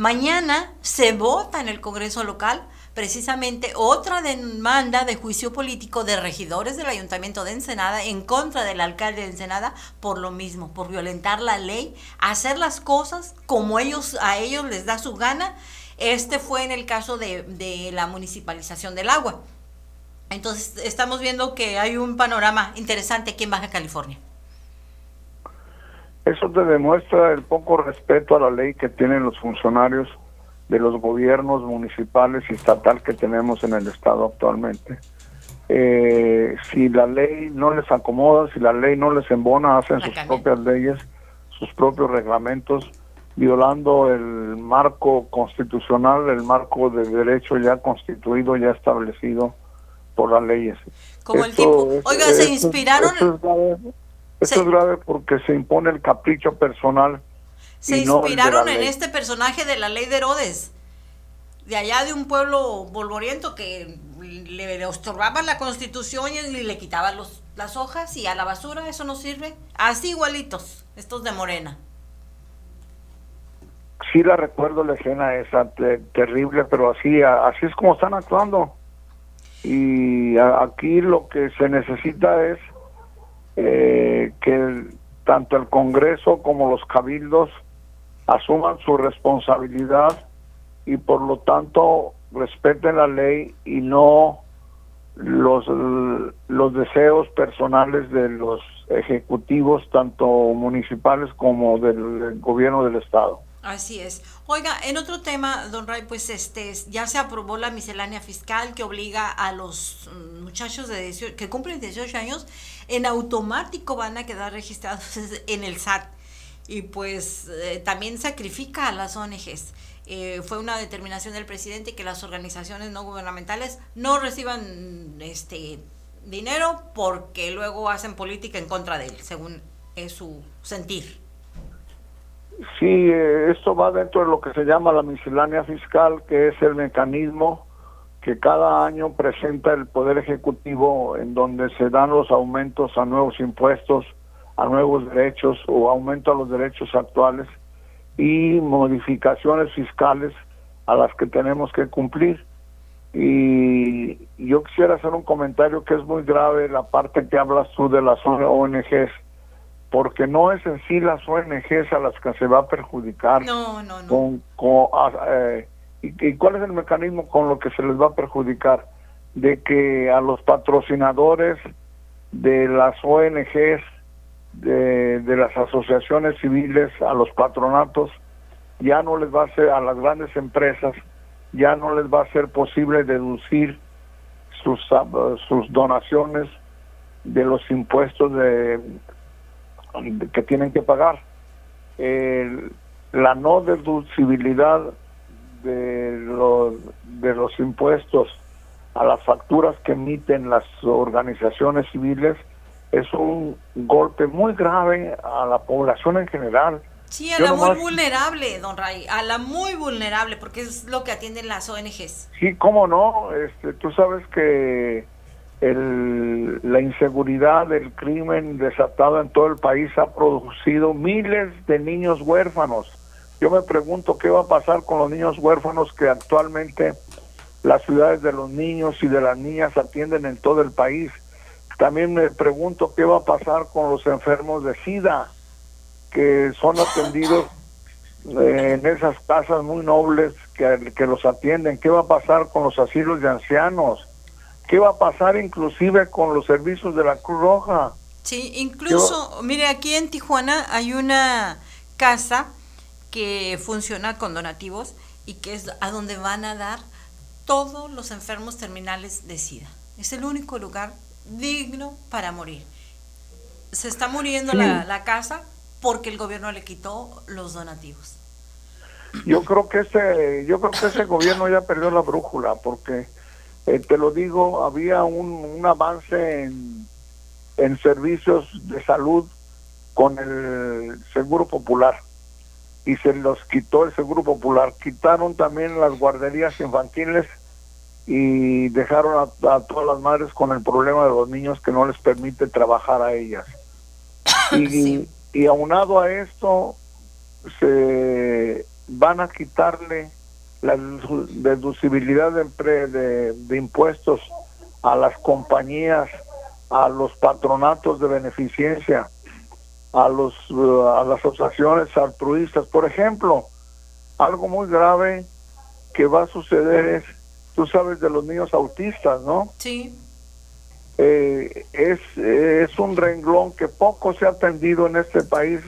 Mañana se vota en el Congreso local precisamente otra demanda de juicio político de regidores del Ayuntamiento de Ensenada en contra del alcalde de Ensenada por lo mismo, por violentar la ley, hacer las cosas como ellos a ellos les da su gana. Este fue en el caso de, de la municipalización del agua. Entonces estamos viendo que hay un panorama interesante aquí en Baja California. Eso te demuestra el poco respeto a la ley que tienen los funcionarios de los gobiernos municipales y estatal que tenemos en el estado actualmente. Eh, si la ley no les acomoda, si la ley no les embona, hacen sus propias leyes, sus propios reglamentos, violando el marco constitucional, el marco de derecho ya constituido, ya establecido por las leyes. Como el tipo, oiga, se inspiraron... Esto es grave porque se impone el capricho personal. Se inspiraron en este personaje de la ley de Herodes, de allá de un pueblo bolvoriento que le, estorbaban la constitución y le quitaban los, las hojas y a la basura, eso no sirve. Así igualitos, estos de Morena. Sí la recuerdo la escena esa terrible, pero así, así es como están actuando. Y aquí lo que se necesita es eh, que tanto el Congreso como los cabildos asuman su responsabilidad y por lo tanto respeten la ley y no los, los deseos personales de los ejecutivos, tanto municipales como del gobierno del Estado. Así es. Oiga, en otro tema, don Ray, pues este ya se aprobó la miscelánea fiscal que obliga a los mm, muchachos de que cumplen 18 años en automático van a quedar registrados en el SAT y pues eh, también sacrifica a las ONGs. Eh, fue una determinación del presidente que las organizaciones no gubernamentales no reciban este dinero porque luego hacen política en contra de él, según es su sentir. Sí, eh, esto va dentro de lo que se llama la miscelánea fiscal, que es el mecanismo que cada año presenta el Poder Ejecutivo en donde se dan los aumentos a nuevos impuestos, a nuevos derechos o aumento a los derechos actuales y modificaciones fiscales a las que tenemos que cumplir. Y yo quisiera hacer un comentario que es muy grave, la parte que hablas tú de las ONGs porque no es en sí las ONGs a las que se va a perjudicar. No, no, no. Con, ah, eh, y, cuál es el mecanismo con lo que se les va a perjudicar? De que a los patrocinadores de las ONGs, de, de las asociaciones civiles, a los patronatos, ya no les va a ser, a las grandes empresas, ya no les va a ser posible deducir sus, ah, sus donaciones de los impuestos de que tienen que pagar. la no deducibilidad de los, de los impuestos a las facturas que emiten las organizaciones civiles es un golpe muy grave a la población en general. Sí, a la muy vulnerable, don Ray, a la muy vulnerable, porque es lo que atienden las ONGs. Sí, cómo no, este, tú sabes que el, la inseguridad, el crimen desatado en todo el país ha producido miles de niños huérfanos. Yo me pregunto qué va a pasar con los niños huérfanos que actualmente las ciudades de los niños y de las niñas atienden en todo el país. También me pregunto qué va a pasar con los enfermos de SIDA que son atendidos eh, en esas casas muy nobles que, que los atienden? ¿Qué va a pasar con los asilos de ancianos? ¿Qué va a pasar inclusive con los servicios de la Cruz Roja? Sí, incluso, mire, aquí en Tijuana hay una casa que funciona con donativos y que es a donde van a dar todos los enfermos terminales de SIDA. Es el único lugar digno para morir. Se está muriendo la, la, casa porque el gobierno le quitó los donativos. Yo creo que ese, yo creo que ese gobierno ya perdió la brújula porque eh, te lo digo, había un, un avance en, en servicios de salud con el Seguro Popular y se los quitó el Seguro Popular. Quitaron también las guarderías infantiles y dejaron a, todas las madres con el problema de los niños que no les permite trabajar a ellas. Y, y aunado a esto, se van a quitarle la deducibilidad de, de, impuestos a las compañías, a los patronatos de beneficencia, a los a las asociaciones altruistas. Por ejemplo, algo muy grave que va a suceder es, tú sabes de los niños autistas, ¿no? Sí. Eh, es, es un renglón que poco se ha atendido en este país,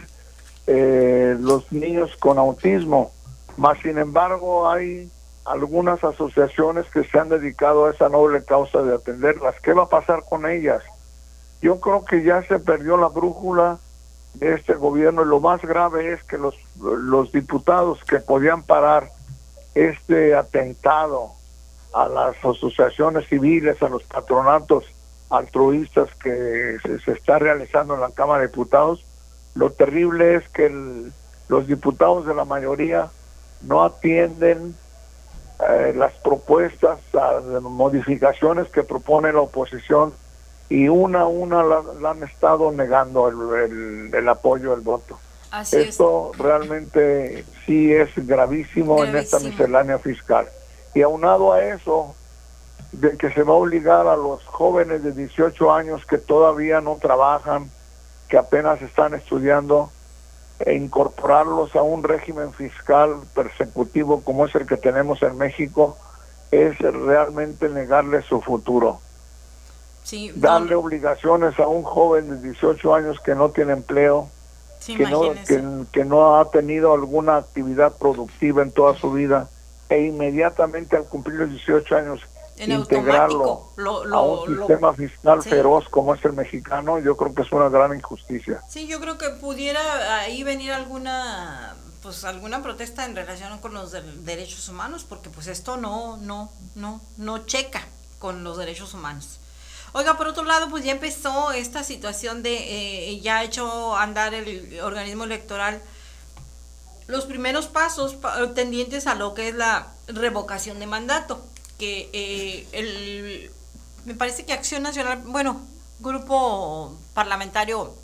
eh, los niños con autismo más sin embargo, hay algunas asociaciones que se han dedicado a esa noble causa de atenderlas. ¿Qué va a pasar con ellas? Yo creo que ya se perdió la brújula de este gobierno lo más grave es que los, los diputados que podían parar este atentado a las asociaciones civiles, a los patronatos altruistas que se, está realizando en la Cámara de Diputados, lo terrible es que los diputados de la mayoría no atienden eh, las propuestas, las modificaciones que propone la oposición y una a una la, han estado negando el, apoyo, el voto. Esto realmente sí es gravísimo, en esta miscelánea fiscal. Y aunado a eso, de que se va a obligar a los jóvenes de 18 años que todavía no trabajan, que apenas están estudiando, e incorporarlos a un régimen fiscal persecutivo como es el que tenemos en México es realmente negarle su futuro. Darle obligaciones a un joven de 18 años que no tiene empleo, que, no, que, no ha tenido alguna actividad productiva en toda su vida e inmediatamente al cumplir los 18 años integrarlo a un sistema fiscal feroz como es el mexicano, yo creo que es una gran injusticia. Sí, yo creo que pudiera ahí venir alguna pues alguna protesta en relación con los derechos humanos, porque pues esto no no no no checa con los derechos humanos. Oiga, por otro lado, pues ya empezó esta situación de, eh, ya ha hecho andar el organismo electoral los primeros pasos tendientes a lo que es la revocación de mandato que eh, el, me parece que Acción Nacional, bueno, grupo parlamentario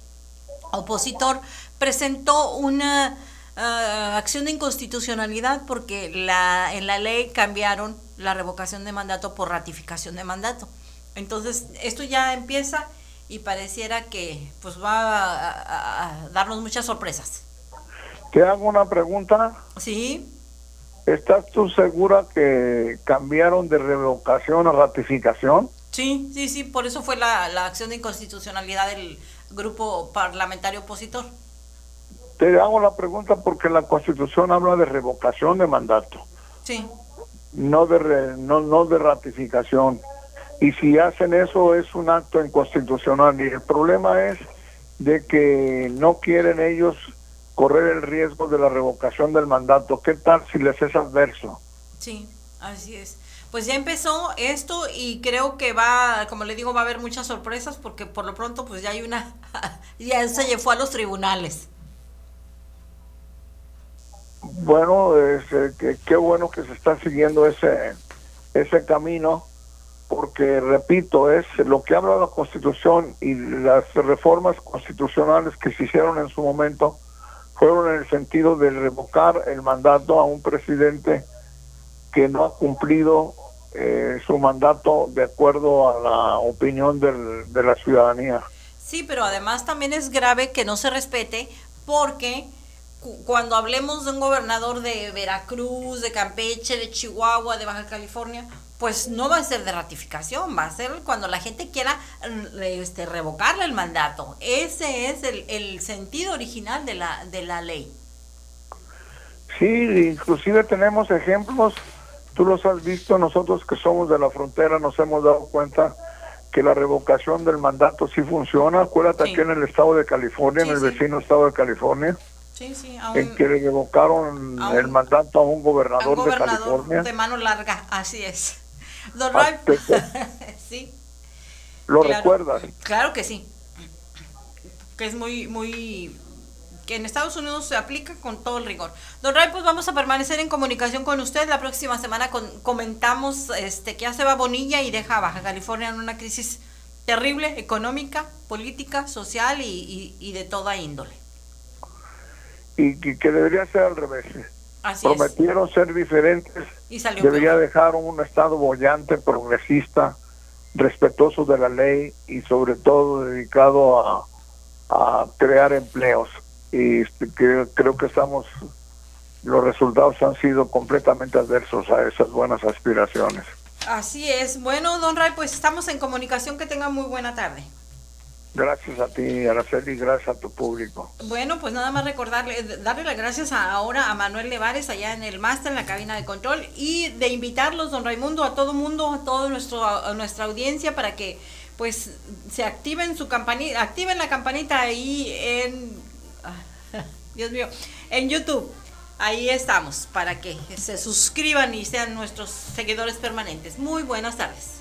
opositor, presentó una ah, acción de inconstitucionalidad porque la, en la ley cambiaron la revocación de mandato por ratificación de mandato. Entonces, esto ya empieza y pareciera que pues va a darnos muchas sorpresas. Te hago una pregunta. Sí. ¿Estás tú segura que cambiaron de revocación a ratificación? Sí, sí, sí, por eso fue la, acción de inconstitucionalidad del grupo parlamentario opositor. Te hago la pregunta porque la Constitución habla de revocación de mandato. Sí. No de, no, no de ratificación. Y si hacen eso es un acto inconstitucional. Y el problema es de que no quieren ellos correr el riesgo de la revocación del mandato. ¿Qué tal si les es adverso? Sí, así es. Pues ya empezó esto y creo que va, como le digo, va a haber muchas sorpresas porque por lo pronto pues ya hay una, ya se llevó a los tribunales. Bueno, es, eh, qué bueno que se está siguiendo ese, ese camino porque repito, es lo que habla la Constitución y las reformas constitucionales que se hicieron en su momento fueron en el sentido de revocar el mandato a un presidente que no ha cumplido eh, su mandato de acuerdo a la opinión de la ciudadanía. Sí, pero además también es grave que no se respete porque cuando hablemos de un gobernador de Veracruz, de Campeche, de Chihuahua, de Baja California, pues no va a ser de ratificación, va a ser cuando la gente quiera este, revocarle el mandato. Ese es el, el sentido original de la, de la ley. Sí, inclusive tenemos ejemplos, tú los has visto, nosotros que somos de la frontera nos hemos dado cuenta que la revocación del mandato sí funciona. Acuérdate aquí en el estado de California, en el vecino estado de California, sí, sí, en que le revocaron el mandato a un gobernador, de California. De mano larga, así es. Don sí. ¿Lo recuerdas? Claro que sí. Que es muy, muy que en Estados Unidos se aplica con todo el rigor. Don Ray, pues vamos a permanecer en comunicación con usted. La próxima semana comentamos este, que ya se va Bonilla y deja a Baja California en una crisis terrible, económica, política, social y, de toda índole. Y que, debería ser al revés. Prometieron ser diferentes. Y debería dejar un Estado bollante, progresista, respetuoso de la ley y sobre todo dedicado a, a crear empleos y este, creo que estamos los resultados han sido completamente adversos a esas buenas aspiraciones. Así es. Bueno, don Ray, pues estamos en comunicación. Que tenga muy buena tarde. Gracias a ti, Araceli, gracias a tu público. Bueno, pues nada más recordarle, darle las gracias ahora a Manuel Nevares allá en el máster, en la cabina de control, y de invitarlos, don Raimundo, a todo mundo, a toda nuestra audiencia para que pues se activen su campanita, activen la campanita ahí en Dios mío, en YouTube. Ahí estamos para que se suscriban y sean nuestros seguidores permanentes. Muy buenas tardes.